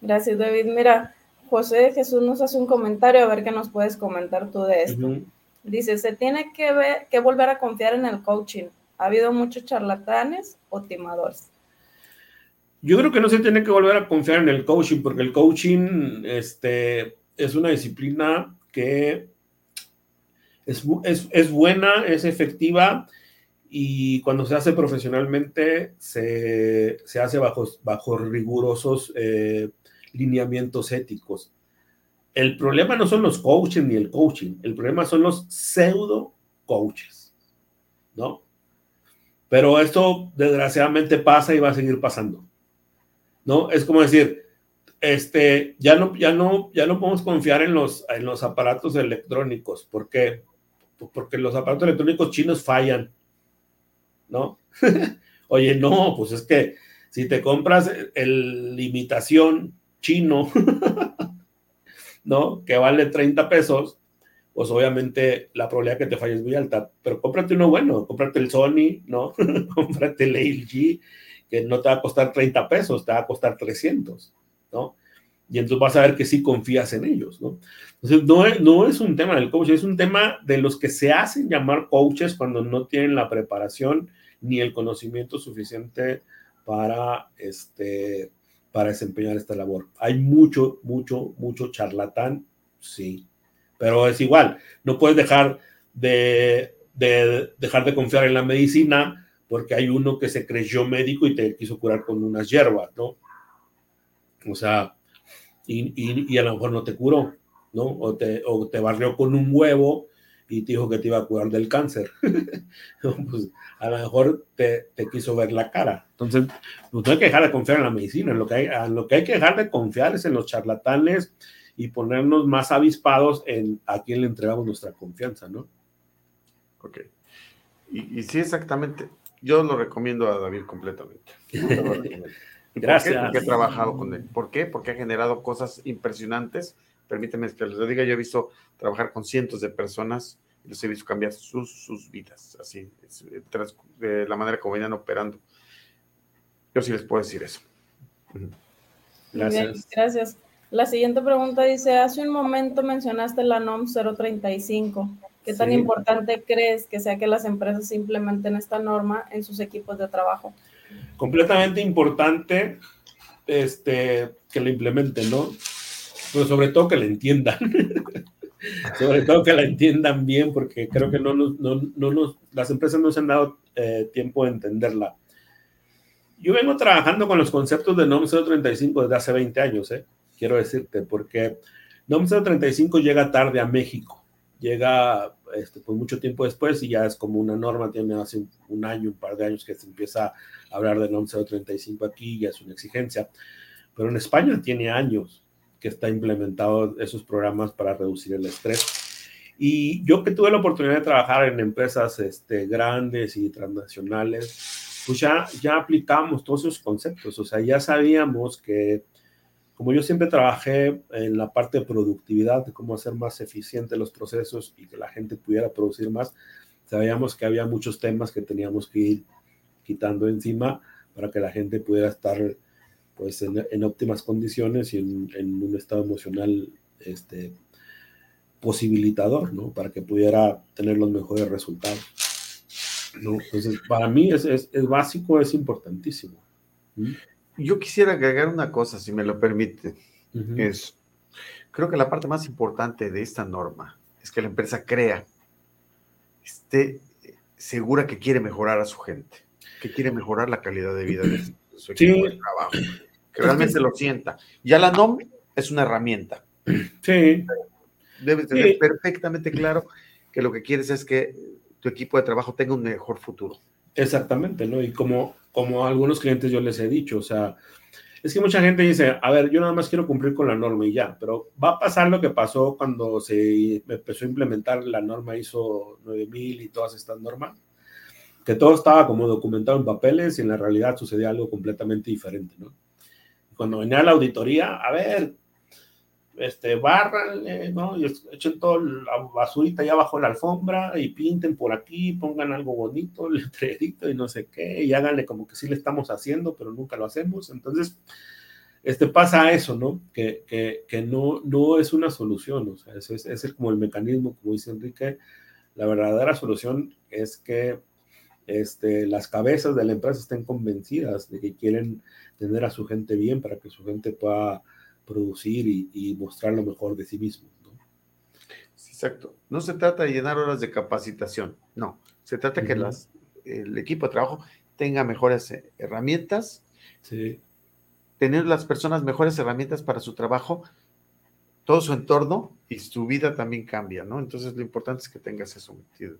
Gracias, David. Mira, José Jesús nos hace un comentario, a ver qué nos puedes comentar tú de esto. Dice, se tiene que, ver, que volver a confiar en el coaching. ¿Ha habido muchos charlatanes o timadores? Yo creo que no se tiene que volver a confiar en el coaching, porque el coaching este, es una disciplina que es, buena, es efectiva y cuando se hace profesionalmente se, hace bajo, bajo rigurosos eh, lineamientos éticos. El problema no son los coaches ni el coaching, el problema son los pseudo coaches, ¿no? Pero esto desgraciadamente pasa y va a seguir pasando, ¿no? Es como decir, este, ya no, ya no, ya no podemos confiar en los, en los aparatos electrónicos, ¿por qué? Pues, porque los aparatos electrónicos chinos fallan, ¿no? Oye, no, pues es que si te compras el imitación chino, ¿no? Que vale 30 pesos, pues obviamente la probabilidad que te falle es muy alta. Pero cómprate uno bueno, cómprate el Sony, ¿no? cómprate el LG, que no te va a costar 30 pesos, te va a costar 300, ¿no? y entonces vas a ver que sí confías en ellos, ¿no? Entonces, no es, no es un tema del coach, es un tema de los que se hacen llamar coaches cuando no tienen la preparación ni el conocimiento suficiente para, este, para desempeñar esta labor. Hay mucho, mucho, mucho charlatán, sí, pero es igual, no puedes dejar de, de dejar de confiar en la medicina porque hay uno que se creyó médico y te quiso curar con unas hierbas, ¿no? O sea, y, a lo mejor no te curó, ¿no? O te, o te barrió con un huevo y te dijo que te iba a curar del cáncer. pues a lo mejor te, te, quiso ver la cara. Entonces, pues no hay que dejar de confiar en la medicina. En lo, que hay, lo que hay que dejar de confiar es en los charlatanes y ponernos más avispados en a quién le entregamos nuestra confianza, ¿no? Ok. Y, y sí, exactamente. Yo lo recomiendo a David completamente. Gracias. Porque he trabajado con él. ¿Por qué? Porque ha generado cosas impresionantes. Permíteme que les diga, yo he visto trabajar con cientos de personas y los he visto cambiar sus, sus vidas, así, de la manera como venían operando. Yo sí les puedo decir eso. Gracias. gracias. La siguiente pregunta dice, hace un momento mencionaste la NOM 035. ¿Qué tan importante crees que sea que las empresas implementen esta norma en sus equipos de trabajo? Completamente importante este, que la implementen, ¿no? Pero sobre todo que la entiendan. sobre todo que la entiendan bien, porque creo que no, no, no las empresas no se han dado eh, tiempo de entenderla. Yo vengo trabajando con los conceptos de NOM 035 desde hace 20 años, ¿eh? Quiero decirte, porque NOM 035 llega tarde a México, llega este, pues mucho tiempo después y ya es como una norma, tiene hace un, año, un par de años que se empieza a hablar de NOM 035 aquí, ya es una exigencia, pero en España tiene años que está implementado esos programas para reducir el estrés. Y yo que tuve la oportunidad de trabajar en empresas este, grandes y transnacionales, pues ya, ya aplicamos todos esos conceptos, o sea, ya sabíamos que como yo siempre trabajé en la parte de productividad, de cómo hacer más eficientes los procesos y que la gente pudiera producir más, sabíamos que había muchos temas que teníamos que ir quitando encima para que la gente pudiera estar pues en, óptimas condiciones y en, un estado emocional este, posibilitador, ¿no? Para que pudiera tener los mejores resultados. Entonces, para mí es básico, es importantísimo. ¿Mm? Yo quisiera agregar una cosa, si me lo permite. Es, creo que la parte más importante de esta norma es que la empresa crea, esté segura que quiere mejorar a su gente, que quiere mejorar la calidad de vida de su equipo de trabajo, que realmente lo sienta. Ya la NOM es una herramienta. Sí. Debes tener perfectamente claro que lo que quieres es que tu equipo de trabajo tenga un mejor futuro. Exactamente, ¿no? Y como, como a algunos clientes yo les he dicho, o sea, es que mucha gente dice, a ver, yo nada más quiero cumplir con la norma y ya, pero va a pasar lo que pasó cuando se empezó a implementar la norma ISO 9000 y todas estas normas, que todo estaba como documentado en papeles y en la realidad sucedía algo completamente diferente, ¿no? Cuando venía la auditoría, a ver, este, barran, ¿no? Y echen toda la basurita allá abajo la alfombra y pinten por aquí, pongan algo bonito, letrerito y no sé qué, y háganle como que sí le estamos haciendo, pero nunca lo hacemos. Entonces, este, pasa eso, ¿no? Que, que, que no, no es una solución, o sea, ese es, es como el mecanismo, como dice Enrique, la verdadera solución es que este, las cabezas de la empresa estén convencidas de que quieren tener a su gente bien para que su gente pueda producir y, mostrar lo mejor de sí mismo. ¿no? Exacto. No se trata de llenar horas de capacitación, no. Se trata de que las, el equipo de trabajo tenga mejores eh, herramientas, sí. tener las personas mejores herramientas para su trabajo, todo su entorno y su vida también cambia, ¿no? Entonces lo importante es que tengas eso metido,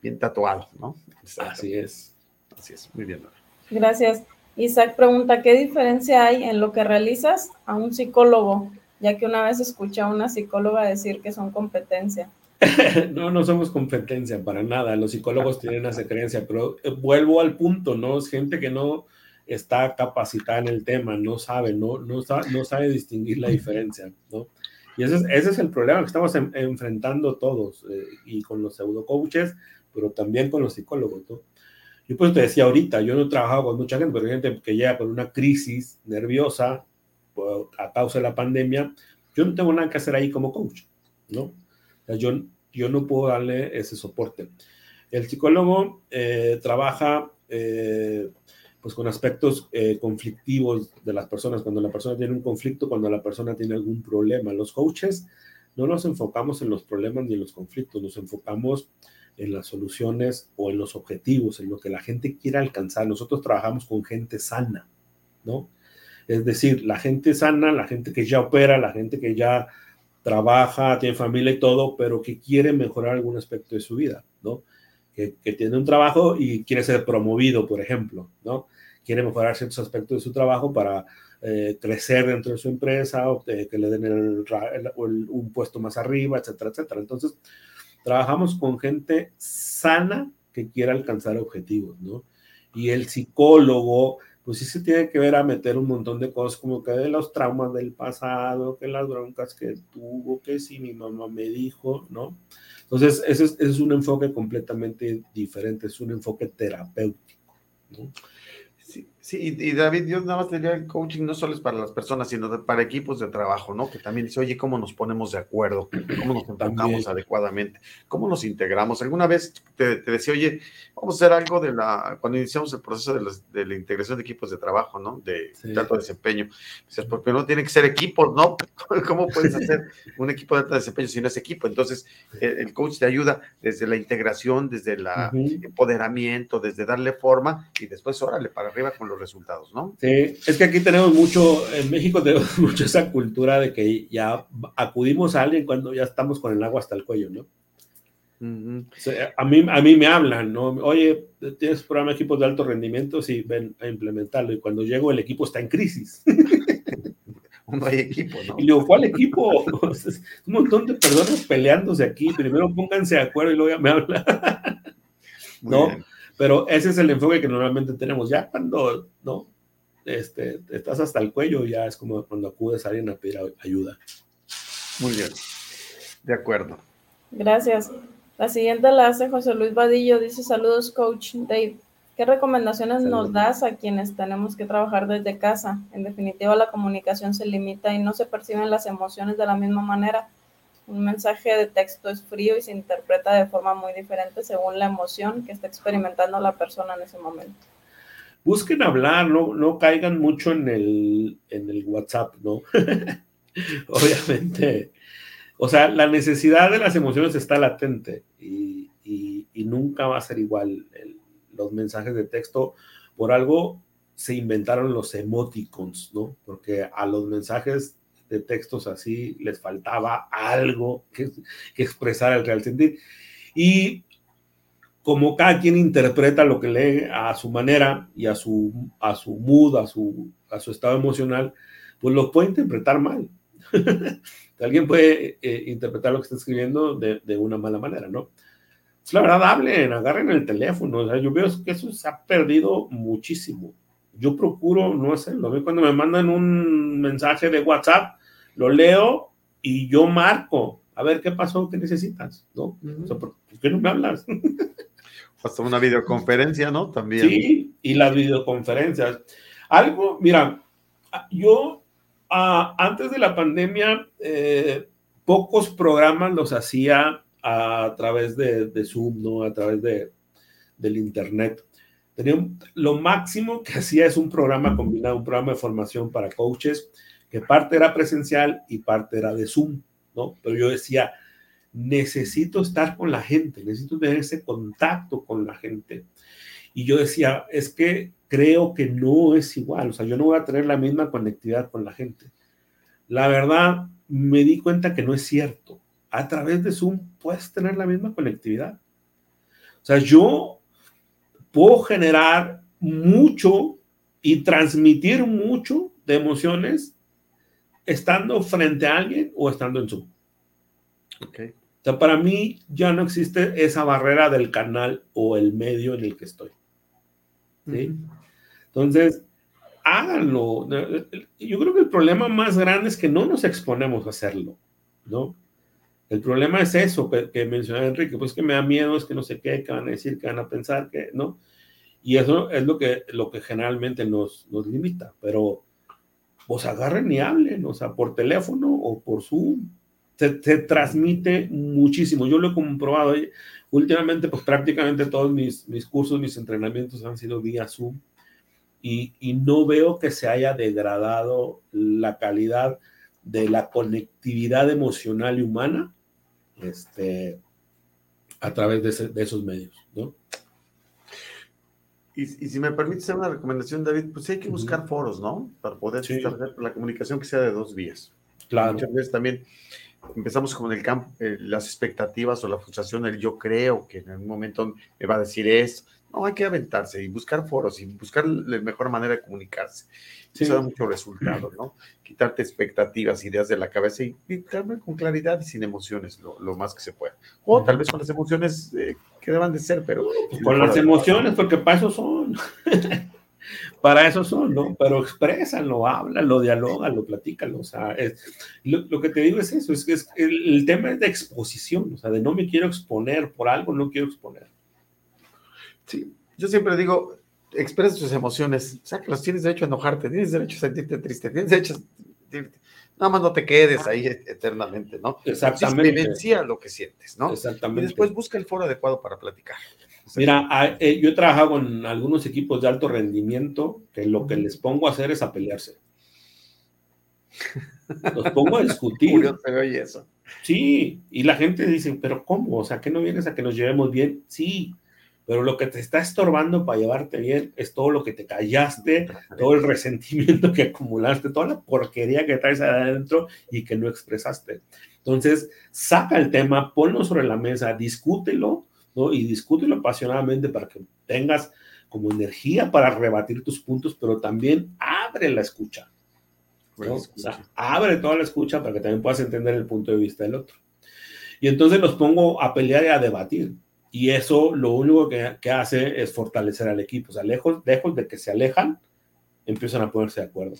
bien tatuado, ¿no? Así es. Así es, muy bien. Gracias. Isaac pregunta, ¿qué diferencia hay en lo que realizas a un psicólogo? Ya que una vez escuché a una psicóloga decir que son competencia. no, no somos competencia para nada. Los psicólogos tienen esa creencia, pero eh, vuelvo al punto, ¿no? Es gente que no está capacitada en el tema, no sabe, no, no, sabe, distinguir la diferencia, ¿no? Y ese es, ese es el problema que estamos enfrentando todos, eh, y con los pseudo coaches, pero también con los psicólogos, ¿no? Yo pues te decía ahorita, yo no he trabajado con mucha gente, pero hay gente que llega con una crisis nerviosa a causa de la pandemia. Yo no tengo nada que hacer ahí como coach, ¿no? yo, yo no puedo darle ese soporte. El psicólogo eh, trabaja eh, pues con aspectos eh, conflictivos de las personas, cuando la persona tiene un conflicto, cuando la persona tiene algún problema. Los coaches no nos enfocamos en los problemas ni en los conflictos, nos enfocamos en las soluciones o en los objetivos, en lo que la gente quiere alcanzar. Nosotros trabajamos con gente sana, ¿no? Es decir, la gente sana, la gente que ya opera, la gente que ya trabaja, tiene familia y todo, pero que quiere mejorar algún aspecto de su vida, ¿no? Que, tiene un trabajo y quiere ser promovido, por ejemplo, ¿no? Quiere mejorar ciertos aspectos de su trabajo para eh, crecer dentro de su empresa, o que le den un puesto más arriba, etcétera, etcétera. Entonces, trabajamos con gente sana que quiera alcanzar objetivos, ¿no? Y el psicólogo, pues sí se tiene que ver a meter un montón de cosas, como que de los traumas del pasado, que las broncas que tuvo, que si mi mamá me dijo, ¿no? Entonces, ese es, ese es un enfoque completamente diferente, es un enfoque terapéutico, ¿no? Sí, sí, y David, yo nada más diría, el coaching no solo es para las personas, sino para equipos de trabajo, ¿no? Que también dice, oye, ¿cómo nos ponemos de acuerdo? ¿Cómo nos enfocamos adecuadamente? ¿Cómo nos integramos? Alguna vez te, decía, oye, vamos a hacer algo de la, cuando iniciamos el proceso de, la integración de equipos de trabajo, ¿no? De alto desempeño. Dices, porque no tiene que ser equipos, ¿no? ¿Cómo puedes hacer un equipo de alto desempeño si no es equipo? Entonces, el, coach te ayuda desde la integración, desde el empoderamiento, desde darle forma y después, órale, para arriba con los resultados, ¿no? Sí, es que aquí tenemos mucho, en México tenemos mucho esa cultura de que ya acudimos a alguien cuando ya estamos con el agua hasta el cuello, ¿no? a, mí, a mí me hablan, ¿no? Oye, ¿tienes programa de equipos de alto rendimiento? Sí, ven a implementarlo. Y cuando llego, el equipo está en crisis. no hay equipo, ¿no? Y digo, ¿cuál equipo? un montón de personas peleándose aquí. Primero pónganse de acuerdo y luego ya me hablan. ¿No? Pero ese es el enfoque que normalmente tenemos. Ya cuando, ¿no? Este, estás hasta el cuello, ya es como cuando acudes a alguien a pedir ayuda. Muy bien. De acuerdo. Gracias. La siguiente la hace José Luis Vadillo. Dice, saludos, coach Dave. ¿Qué recomendaciones nos das a quienes tenemos que trabajar desde casa? En definitiva, la comunicación se limita y no se perciben las emociones de la misma manera. Un mensaje de texto es frío y se interpreta de forma muy diferente según la emoción que está experimentando la persona en ese momento. Busquen hablar, no, no caigan mucho en el, en el WhatsApp, ¿no? Obviamente, o sea, la necesidad de las emociones está latente y, y, nunca va a ser igual los mensajes de texto. Por algo se inventaron los emoticons, ¿no? Porque a los mensajes de textos así, les faltaba algo que, que expresar el real sentir. Y como cada quien interpreta lo que lee a su manera y a su, a su mood, a su, a su estado emocional, pues lo puede interpretar mal. Alguien puede eh, interpretar lo que está escribiendo de, de, una mala manera, ¿no? Es la verdad, hablen, agarren el teléfono. Yo veo que eso se ha perdido muchísimo yo procuro no hacerlo. A cuando me mandan un mensaje de WhatsApp, lo leo y yo marco. A ver, ¿qué pasó? ¿Qué necesitas? ¿No? ¿por qué no me hablas? Hasta una videoconferencia, ¿no? También. Sí, y las videoconferencias. Algo, mira, yo antes de la pandemia, eh, pocos programas los hacía a través de, de Zoom, ¿no? A través de, del Internet. Tenía lo máximo que hacía es un programa combinado, un programa de formación para coaches, que parte era presencial y parte era de Zoom, ¿no? Pero yo decía, necesito estar con la gente, necesito tener ese contacto con la gente. Y yo decía, es que creo que no es igual, o sea, yo no voy a tener la misma conectividad con la gente. La verdad, me di cuenta que no es cierto. A través de Zoom puedes tener la misma conectividad. O sea, yo puedo generar mucho y transmitir mucho de emociones estando frente a alguien o estando en Zoom. Okay. O sea, para mí ya no existe esa barrera del canal o el medio en el que estoy. ¿sí? Entonces, háganlo. Yo creo que el problema más grande es que no nos exponemos a hacerlo, ¿no? El problema es eso que, que mencionaba Enrique, pues que me da miedo, es que no sé qué, qué van a decir, qué van a pensar, que no. Y eso es lo que, lo que generalmente nos, nos limita, pero pues agarren y hablen, o sea, por teléfono o por Zoom. Se, transmite muchísimo. Yo lo he comprobado. Últimamente, pues prácticamente todos mis, mis cursos, mis entrenamientos han sido vía Zoom y, y no veo que se haya degradado la calidad de la conectividad emocional y humana este, a través de, de esos medios, ¿no? Y, y, si me permite hacer una recomendación, David, pues hay que buscar foros, ¿no? Para poder sí. la comunicación que sea de dos vías. Claro. Muchas veces también empezamos con el campo, eh, las expectativas o la frustración, el yo creo que en algún momento me va a decir esto. No, hay que aventarse y buscar foros y buscar la mejor manera de comunicarse. Sí. Eso da mucho resultado, ¿no? Quitarte expectativas, ideas de la cabeza y, y con claridad y sin emociones, lo, lo, más que se pueda. O tal vez con las emociones eh, que deban de ser, pero... Pues con las emociones, porque para eso son. para eso son, ¿no? Pero expresanlo, háblalo, dialógalo, platícalo. O sea, lo, que te digo es eso, es que es, el, tema es de exposición, o sea, de no me quiero exponer por algo, no quiero exponer. Sí, yo siempre digo, expresa tus emociones, o sea, que los tienes derecho a enojarte, tienes derecho a sentirte triste, tienes derecho a sentirte... Nada más no te quedes ahí eternamente, ¿no? Exactamente. Vivencia lo que sientes, ¿no? Exactamente. Y después busca el foro adecuado para platicar. Mira, eh, yo he trabajado con algunos equipos de alto rendimiento que lo que les pongo a hacer es a pelearse. Los pongo a discutir. eso. Sí, y la gente dice, pero ¿cómo? O sea, ¿qué no vienes a que nos llevemos bien? Sí, pero lo que te está estorbando para llevarte bien es todo lo que te callaste, todo el resentimiento que acumulaste, toda la porquería que traes adentro y que no expresaste. Entonces, saca el tema, ponlo sobre la mesa, discútelo ¿no? Y discútelo apasionadamente para que tengas como energía para rebatir tus puntos, pero también abre la escucha. abre toda la escucha para que también puedas entender el punto de vista del otro. Y entonces los pongo a pelear y a debatir. Y eso lo único que, que hace es fortalecer al equipo. O sea, lejos, lejos de que se alejan, empiezan a ponerse de acuerdo.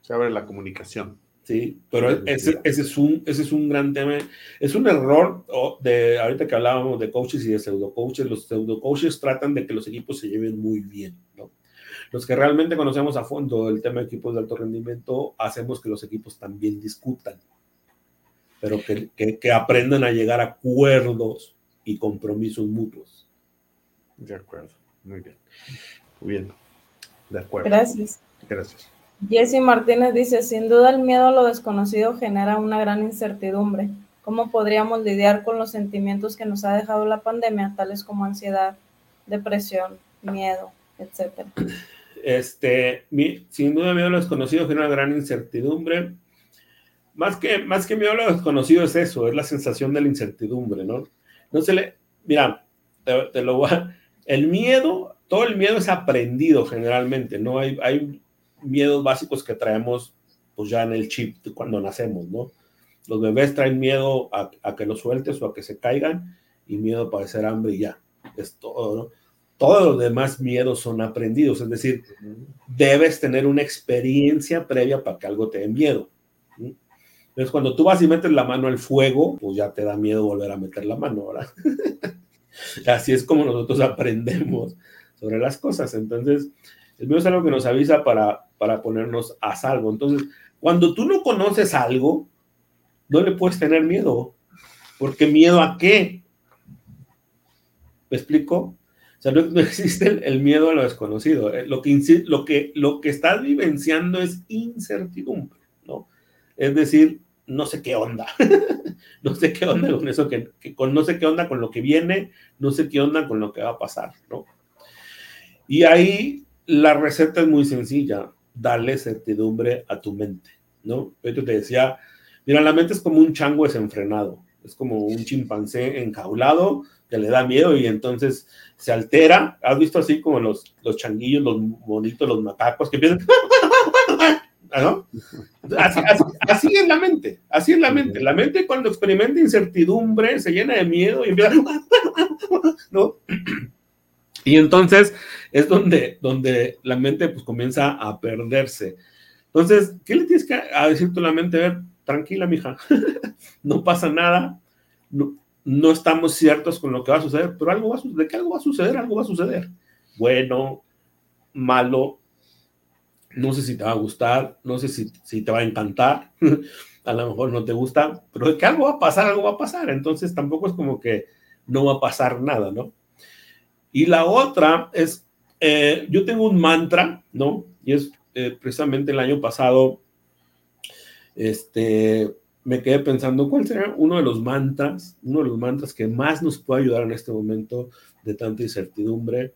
Se abre la comunicación. Sí, pero ese, ese, es un, ese es un gran tema. Es un error de, ahorita que hablábamos de coaches y de pseudo coaches, los pseudo coaches tratan de que los equipos se lleven muy bien, ¿no? Los que realmente conocemos a fondo el tema de equipos de alto rendimiento, hacemos que los equipos también discutan, pero que, que, que aprendan a llegar a acuerdos y compromisos mutuos. De acuerdo, muy bien. Muy bien, de acuerdo. Gracias. Gracias. Jesse Martínez dice, sin duda el miedo a lo desconocido genera una gran incertidumbre. ¿Cómo podríamos lidiar con los sentimientos que nos ha dejado la pandemia, tales como ansiedad, depresión, miedo, etcétera? Este, sin duda el miedo a lo desconocido genera una gran incertidumbre. Más que, más que miedo a lo desconocido es eso, es la sensación de la incertidumbre, ¿no? No se le, mira, te, lo voy a, el miedo, todo el miedo es aprendido generalmente, ¿no? Hay, hay miedos básicos que traemos pues ya en el chip cuando nacemos, ¿no? Los bebés traen miedo a, que los sueltes o a que se caigan y miedo a padecer hambre y ya, es todo, ¿no? Todos los demás miedos son aprendidos, es decir, debes tener una experiencia previa para que algo te dé miedo. Entonces, cuando tú vas y metes la mano al fuego, pues ya te da miedo volver a meter la mano, ¿verdad? Así es como nosotros aprendemos sobre las cosas. Entonces, el miedo es algo que nos avisa para, para ponernos a salvo. Entonces, cuando tú no conoces algo, no le puedes tener miedo. Porque miedo a qué? ¿Me explico? O sea, no, existe el, miedo a lo desconocido. Eh, lo que, lo, que, lo que estás vivenciando es incertidumbre, ¿no? Es decir, no sé qué onda. no sé qué onda con eso, que, con, no sé qué onda con lo que viene, no sé qué onda con lo que va a pasar, ¿no? Y ahí la receta es muy sencilla, darle certidumbre a tu mente, ¿no? Yo te decía, mira, la mente es como un chango desenfrenado, es como un chimpancé enjaulado que le da miedo y entonces se altera. ¿Has visto así como los, los changuillos, los bonitos, los macacos que empiezan... ¿no? Así, es la mente, así es la mente. La mente cuando experimenta incertidumbre se llena de miedo y empieza... ¿no? Y entonces es donde, donde la mente pues comienza a perderse. Entonces, ¿qué le tienes que decir tú a la mente? A ver, tranquila, mija, no pasa nada, no, no, estamos ciertos con lo que va a suceder, pero algo va a suceder, ¿de qué algo va a suceder? Algo va a suceder. Bueno, malo, no sé si te va a gustar, no sé si, si te va a encantar, a lo mejor no te gusta, pero de que algo va a pasar, algo va a pasar, entonces tampoco es como que no va a pasar nada, ¿no? Y la otra es, eh, yo tengo un mantra, ¿no? Y es eh, precisamente el año pasado, este, me quedé pensando cuál será uno de los mantras, uno de los mantras que más nos puede ayudar en este momento de tanta incertidumbre.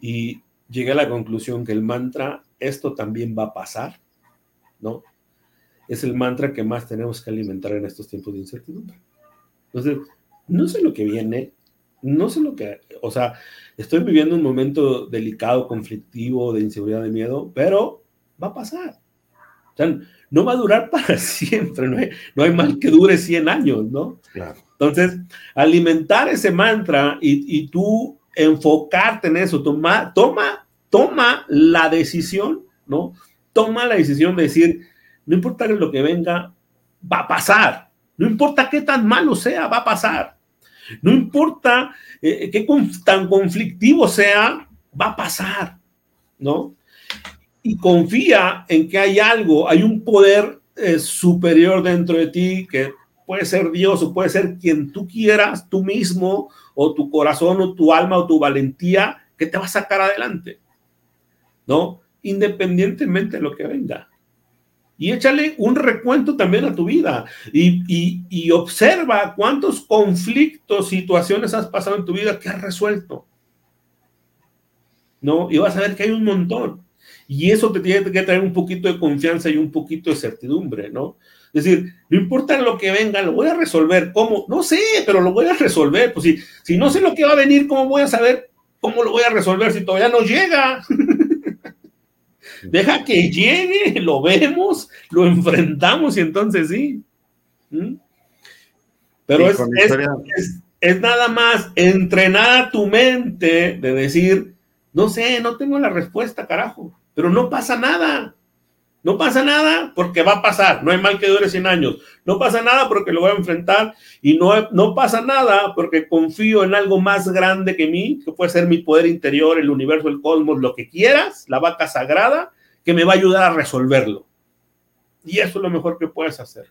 Y llegué a la conclusión que el mantra, esto también va a pasar, ¿no? Es el mantra que más tenemos que alimentar en estos tiempos de incertidumbre. Entonces, no sé lo que viene, no sé lo que, o sea, estoy viviendo un momento delicado, conflictivo, de inseguridad, de miedo, pero va a pasar. O sea, no va a durar para siempre, no hay, no hay mal que dure 100 años, ¿no? Claro. Entonces, alimentar ese mantra y, y tú enfocarte en eso, toma, toma, toma la decisión, ¿no? Toma la decisión de decir, no importa lo que venga, va a pasar. No importa qué tan malo sea, va a pasar. No importa eh, qué tan conflictivo sea, va a pasar, ¿no? Y confía en que hay algo, hay un poder eh, superior dentro de ti que puede ser Dios o puede ser quien tú quieras, tú mismo, o tu corazón, o tu alma, o tu valentía, que te va a sacar adelante, ¿no? Independientemente de lo que venga. Y échale un recuento también a tu vida y, y observa cuántos conflictos, situaciones has pasado en tu vida que has resuelto. ¿No? Y vas a ver que hay un montón. Y eso te tiene que traer un poquito de confianza y un poquito de certidumbre, ¿no? Es decir, no importa lo que venga, lo voy a resolver. ¿Cómo? No sé, pero lo voy a resolver. Pues si, si no sé lo que va a venir, ¿cómo voy a saber cómo lo voy a resolver si todavía no llega? Deja que llegue, lo vemos, lo enfrentamos y entonces sí. ¿Mm? Pero es, es, nada más entrenar tu mente de decir, no sé, no tengo la respuesta, carajo, pero no pasa nada. No pasa nada porque va a pasar, no hay mal que dure 100 años. No pasa nada porque lo voy a enfrentar y no, no pasa nada porque confío en algo más grande que mí, que puede ser mi poder interior, el universo, el cosmos, lo que quieras, la vaca sagrada, que me va a ayudar a resolverlo. Y eso es lo mejor que puedes hacer.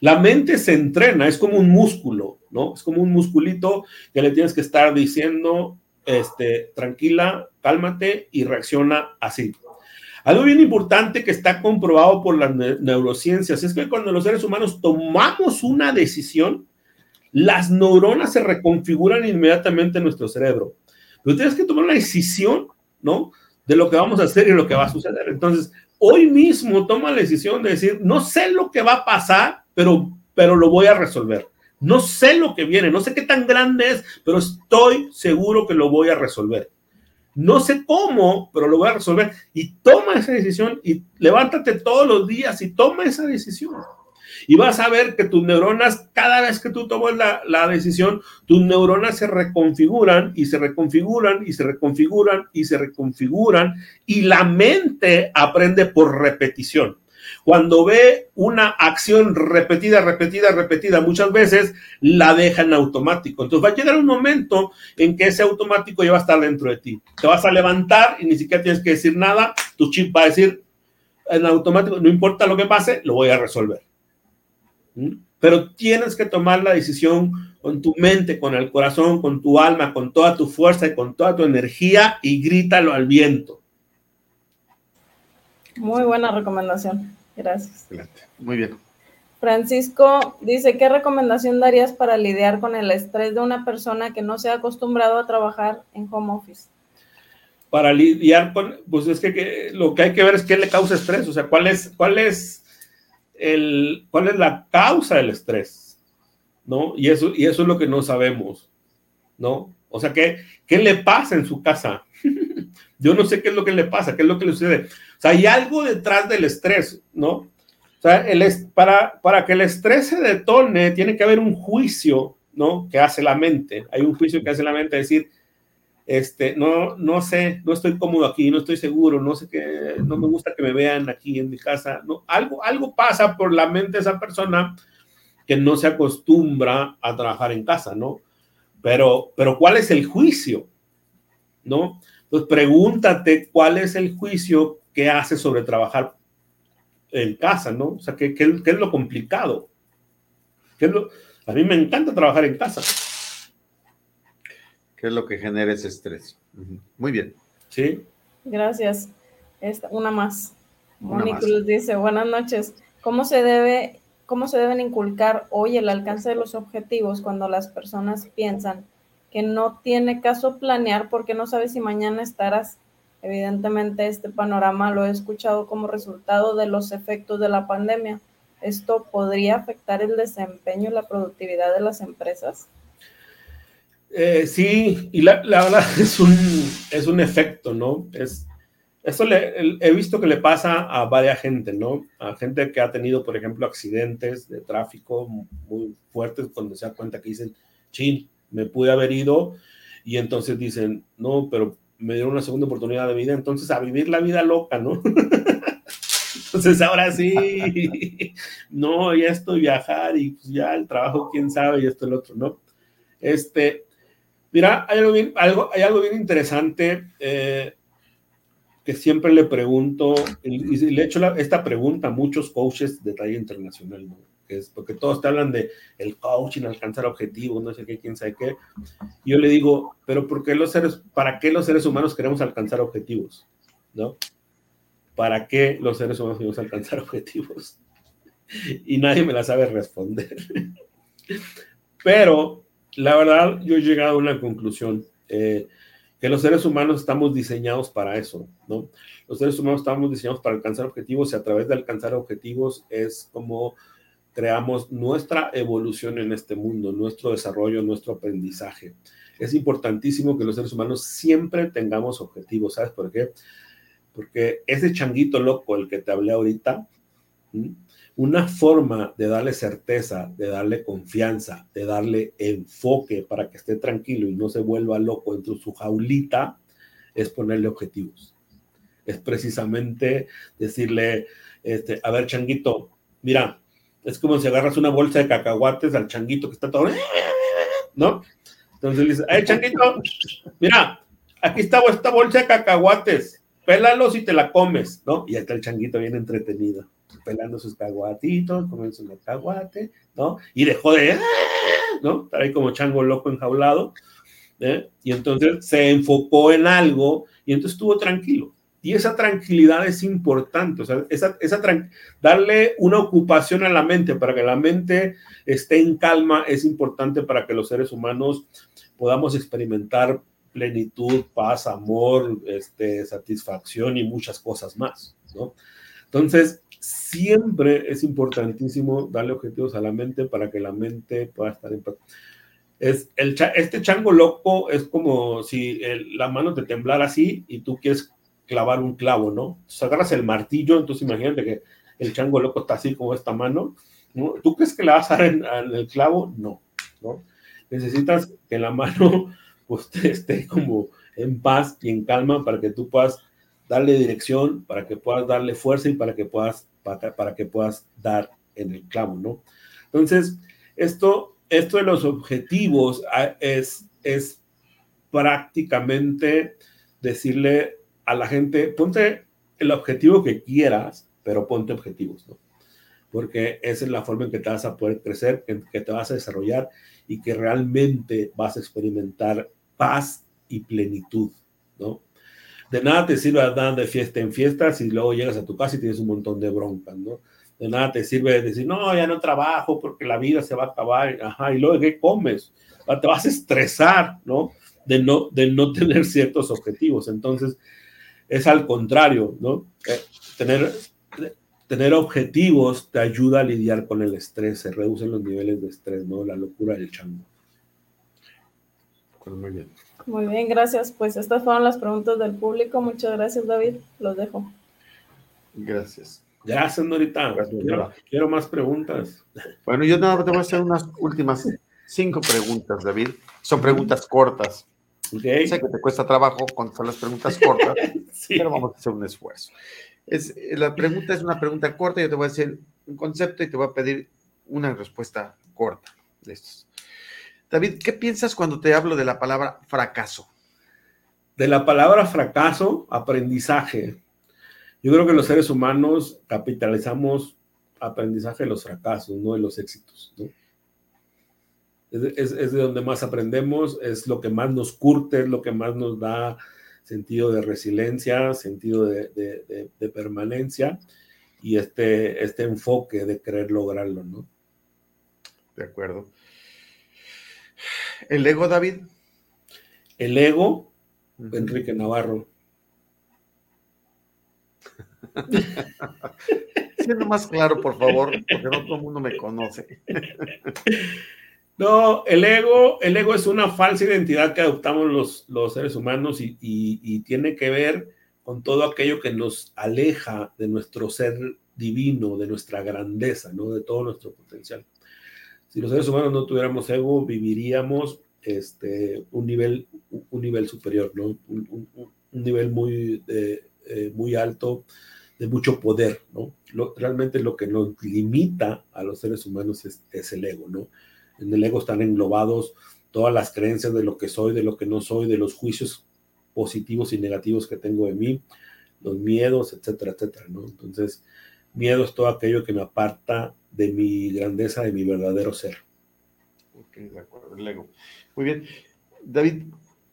La mente se entrena, es como un músculo, ¿no? Es como un musculito que le tienes que estar diciendo, este, tranquila, cálmate y reacciona así. Algo bien importante que está comprobado por las neurociencias es que cuando los seres humanos tomamos una decisión, las neuronas se reconfiguran inmediatamente en nuestro cerebro. Pero tienes que tomar una decisión, ¿no? De lo que vamos a hacer y lo que va a suceder. Entonces, hoy mismo toma la decisión de decir, no sé lo que va a pasar, pero, pero lo voy a resolver. No sé lo que viene, no sé qué tan grande es, pero estoy seguro que lo voy a resolver. No sé cómo, pero lo voy a resolver. Y toma esa decisión y levántate todos los días y toma esa decisión. Y vas a ver que tus neuronas, cada vez que tú tomas la, la decisión, tus neuronas se reconfiguran y se reconfiguran y se reconfiguran y se reconfiguran y la mente aprende por repetición. Cuando ve una acción repetida, repetida, repetida muchas veces, la deja en automático. Entonces va a llegar un momento en que ese automático ya va a estar dentro de ti. Te vas a levantar y ni siquiera tienes que decir nada. Tu chip va a decir en automático, no importa lo que pase, lo voy a resolver. ¿Mm? Pero tienes que tomar la decisión con tu mente, con el corazón, con tu alma, con toda tu fuerza y con toda tu energía y grítalo al viento. Muy buena recomendación. Gracias. Muy bien. Francisco dice, ¿qué recomendación darías para lidiar con el estrés de una persona que no se ha acostumbrado a trabajar en home office? Para lidiar con, pues es que, lo que hay que ver es qué le causa estrés, o sea, cuál es, cuál es el, cuál es la causa del estrés, ¿no? Y eso, y eso es lo que no sabemos, ¿no? O sea, ¿qué, qué le pasa en su casa? Yo no sé qué es lo que le pasa, qué es lo que le sucede. O sea, hay algo detrás del estrés, ¿no? O sea, el para, para que el estrés se detone, tiene que haber un juicio, ¿no? Que hace la mente. Hay un juicio que hace la mente, decir, este, no, no sé, no estoy cómodo aquí, no estoy seguro, no sé qué, no me gusta que me vean aquí en mi casa, ¿no? Algo, algo pasa por la mente de esa persona que no se acostumbra a trabajar en casa, ¿no? Pero, pero ¿cuál es el juicio? ¿No? Entonces, pregúntate cuál es el juicio que hace sobre trabajar en casa, ¿no? O sea, ¿qué, es lo complicado? a mí me encanta trabajar en casa. ¿Qué es lo que genera ese estrés? Muy bien. Sí. Gracias. Esta, una más. Mónica dice, buenas noches. ¿Cómo se debe, cómo se deben inculcar hoy el alcance de los objetivos cuando las personas piensan que no tiene caso planear porque no sabes si mañana estarás. Evidentemente este panorama lo he escuchado como resultado de los efectos de la pandemia. ¿Esto podría afectar el desempeño y la productividad de las empresas? Eh, sí, y la, verdad es un, es un efecto, ¿no? Es, eso he visto que le pasa a varias gente, ¿no? A gente que ha tenido, por ejemplo, accidentes de tráfico muy fuertes cuando se da cuenta que dicen, chin, me pude haber ido y entonces dicen, no, pero me dieron una segunda oportunidad de vida, entonces a vivir la vida loca, ¿no? entonces ahora sí, no, ya estoy viajar y pues ya el trabajo, quién sabe, y esto el otro, ¿no? Este, mira, hay algo bien, algo, hay algo bien interesante eh, que siempre le pregunto, y, le he hecho esta pregunta a muchos coaches de talla internacional, ¿no? Es porque todos te hablan de el coaching, alcanzar objetivos, no sé qué, quién sabe qué. Yo le digo, pero ¿por qué los seres, para qué los seres humanos queremos alcanzar objetivos? ¿No? ¿Para qué los seres humanos queremos alcanzar objetivos? Y nadie me la sabe responder. Pero la verdad, yo he llegado a una conclusión. Eh, que los seres humanos estamos diseñados para eso, ¿no? Los seres humanos estamos diseñados para alcanzar objetivos y a través de alcanzar objetivos es como creamos nuestra evolución en este mundo, nuestro desarrollo, nuestro aprendizaje. Es importantísimo que los seres humanos siempre tengamos objetivos, ¿sabes por qué? Porque ese changuito loco, el que te hablé ahorita, una forma de darle certeza, de darle confianza, de darle enfoque para que esté tranquilo y no se vuelva loco dentro de su jaulita, es ponerle objetivos. Es precisamente decirle, este, a ver, changuito, mira, es como si agarras una bolsa de cacahuates al changuito que está todo, ¿no? Entonces le dices, ¡ay, changuito! Mira, aquí está esta bolsa de cacahuates, pélalos y te la comes, ¿no? Y ahí está el changuito bien entretenido, pelando sus cacahuatitos, comiendo su cacahuate, ¿no? Y dejó de, ¿no? Estar ahí como chango loco enjaulado, ¿eh? Y entonces se enfocó en algo y entonces estuvo tranquilo. Y esa tranquilidad es importante, o sea, esa, esa darle una ocupación a la mente para que la mente esté en calma es importante para que los seres humanos podamos experimentar plenitud, paz, amor, este, satisfacción y muchas cosas más, ¿no? Entonces, siempre es importantísimo darle objetivos a la mente para que la mente pueda estar en paz. Es el, este chango loco es como si la mano te temblara así y tú quieres clavar un clavo, ¿no? Entonces agarras el martillo, entonces imagínate que el chango loco está así como esta mano. ¿no? ¿Tú crees que le vas a dar en, el clavo? No, ¿no? Necesitas que la mano pues, esté como en paz y en calma para que tú puedas darle dirección, para que puedas darle fuerza y para que puedas, para, para que puedas dar en el clavo, ¿no? Entonces, esto, esto de los objetivos ah, es, es prácticamente decirle a la gente, ponte el objetivo que quieras, pero ponte objetivos, ¿no? Porque esa es la forma en que te vas a poder crecer, en que te vas a desarrollar y que realmente vas a experimentar paz y plenitud, ¿no? De nada te sirve andar de fiesta en fiesta si luego llegas a tu casa y tienes un montón de broncas, ¿no? De nada te sirve decir, no, ya no trabajo porque la vida se va a acabar, ajá, y luego ¿qué comes? Te vas a estresar, ¿no? De no, de no tener ciertos objetivos. Entonces, es al contrario, ¿no? Eh, tener, tener objetivos te ayuda a lidiar con el estrés, se reducen los niveles de estrés, ¿no? La locura del chango. Pues muy bien. Muy bien, gracias. Pues estas fueron las preguntas del público. Muchas gracias, David. Los dejo. Gracias. Gracias, Norita. quiero, quiero, más preguntas. Bueno, yo nada, te voy a hacer unas últimas cinco preguntas, David. Son preguntas cortas. Sé que te cuesta trabajo contestar las preguntas cortas, pero vamos a hacer un esfuerzo. Es, la pregunta es una pregunta corta, yo te voy a hacer un concepto y te voy a pedir una respuesta corta de estos. David, ¿qué piensas cuando te hablo de la palabra fracaso? De la palabra fracaso, aprendizaje. Yo creo que los seres humanos capitalizamos aprendizaje de los fracasos, no de los éxitos. ¿no? es, es, de donde más aprendemos, es lo que más nos curte, es lo que más nos da sentido de resiliencia, sentido de, de, de, permanencia y este, este enfoque de querer lograrlo, ¿no? De acuerdo. ¿El ego, David? El ego, Enrique Navarro. Siendo más claro, por favor, porque no todo el mundo me conoce. No, el ego, el ego es una falsa identidad que adoptamos los, los seres humanos y, tiene que ver con todo aquello que nos aleja de nuestro ser divino, de nuestra grandeza, ¿no? De todo nuestro potencial. Si los seres humanos no tuviéramos ego, viviríamos este, un nivel un nivel superior, ¿no? Un, nivel muy, eh, muy alto, de mucho poder, ¿no? realmente lo que nos limita a los seres humanos es, es, el ego, ¿no? En el ego están englobados todas las creencias de lo que soy, de lo que no soy, de los juicios positivos y negativos que tengo de mí, los miedos, etcétera, etcétera, ¿no? Entonces, miedo es todo aquello que me aparta de mi grandeza, de mi verdadero ser. Ok, de acuerdo, el ego. Muy bien. David,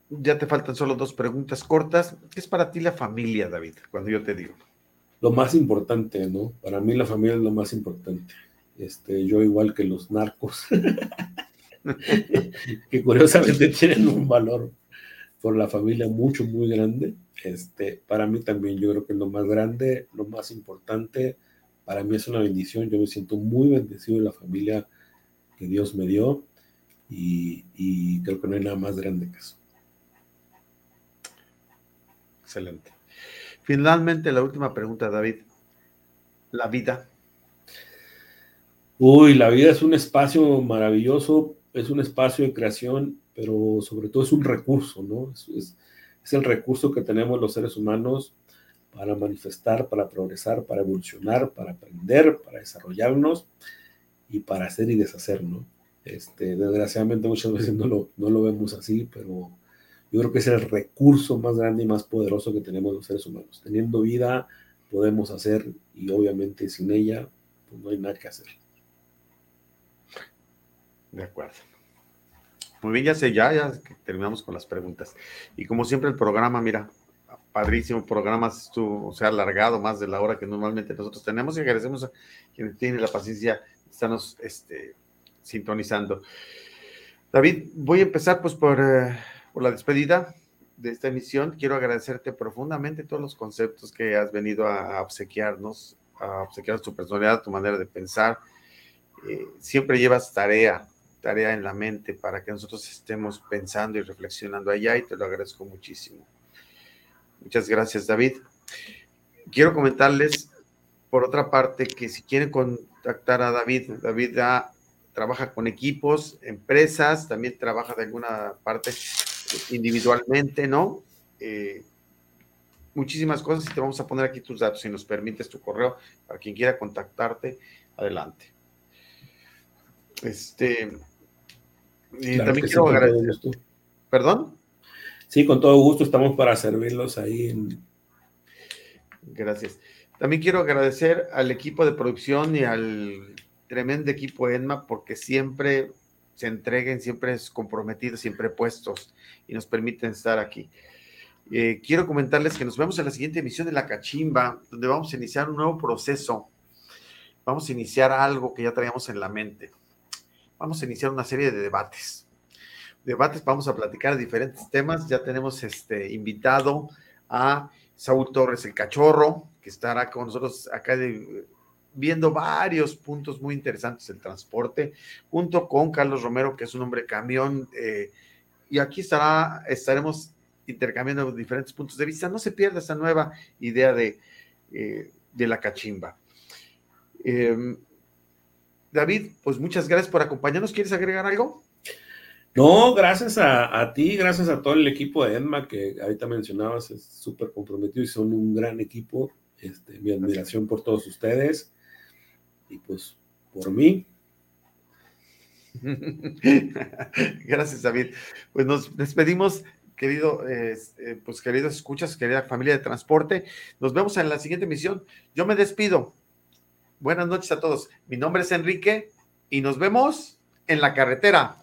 ya te faltan solo dos preguntas cortas. ¿Qué es para ti la familia, David, cuando yo te digo? Lo más importante, ¿no? Para mí la familia es lo más importante. Este, yo igual que los narcos, que curiosamente tienen un valor por la familia mucho, muy grande. Este, para mí también yo creo que lo más grande, lo más importante, para mí es una bendición. Yo me siento muy bendecido de la familia que Dios me dio y, creo que no hay nada más grande que eso. Excelente. Finalmente, la última pregunta, David. La vida. Uy, la vida es un espacio maravilloso, es un espacio de creación, pero sobre todo es un recurso, ¿no? Es, el recurso que tenemos los seres humanos para manifestar, para progresar, para evolucionar, para aprender, para desarrollarnos y para hacer y deshacer, ¿no? Este, desgraciadamente muchas veces no lo, no lo vemos así, pero yo creo que es el recurso más grande y más poderoso que tenemos los seres humanos. Teniendo vida podemos hacer y obviamente sin ella pues no hay nada que hacer. De acuerdo. Muy bien, ya sé, ya, ya terminamos con las preguntas. Y como siempre el programa, mira, padrísimo programa, estuvo, o sea, alargado más de la hora que normalmente nosotros tenemos y agradecemos a quienes tienen la paciencia de estarnos este, sintonizando. David, voy a empezar pues por, eh, por, la despedida de esta emisión. Quiero agradecerte profundamente todos los conceptos que has venido a, obsequiarnos, a obsequiar tu personalidad, tu manera de pensar. Eh, siempre llevas tarea, tarea en la mente para que nosotros estemos pensando y reflexionando allá y te lo agradezco muchísimo. Muchas gracias, David. Quiero comentarles, por otra parte, que si quieren contactar a David, David da trabaja con equipos, empresas, también trabaja de alguna parte individualmente, ¿no? Eh, muchísimas cosas y te vamos a poner aquí tus datos, si nos permites tu correo para quien quiera contactarte, adelante. Este, también quiero agradecer. ¿Perdón? Sí, con todo gusto estamos para servirlos ahí. Gracias. También quiero agradecer al equipo de producción y al tremendo equipo ENMA porque siempre se entreguen, siempre es comprometidos, siempre puestos y nos permiten estar aquí. Eh, quiero comentarles que nos vemos en la siguiente emisión de La Cachimba, donde vamos a iniciar un nuevo proceso. Vamos a iniciar algo que ya traíamos en la mente. Vamos a iniciar una serie de debates. Debates, vamos a platicar diferentes temas. Ya tenemos este invitado a Saúl Torres, el cachorro, que estará con nosotros acá viendo varios puntos muy interesantes del transporte, junto con Carlos Romero, que es un hombre camión, eh, y aquí estará, estaremos intercambiando diferentes puntos de vista. No se pierda esta nueva idea de, eh, de la cachimba. Em, David, pues muchas gracias por acompañarnos. ¿Quieres agregar algo? No, gracias a, a, ti, gracias a todo el equipo de Enma que ahorita mencionabas, es súper comprometido y son un gran equipo. Este, mi admiración por todos ustedes y pues por mí. Gracias, David. Pues nos despedimos, querido, eh, pues queridos escuchas, querida familia de transporte. Nos vemos en la siguiente emisión. Yo me despido. Buenas noches a todos. Mi nombre es Enrique y nos vemos en la carretera.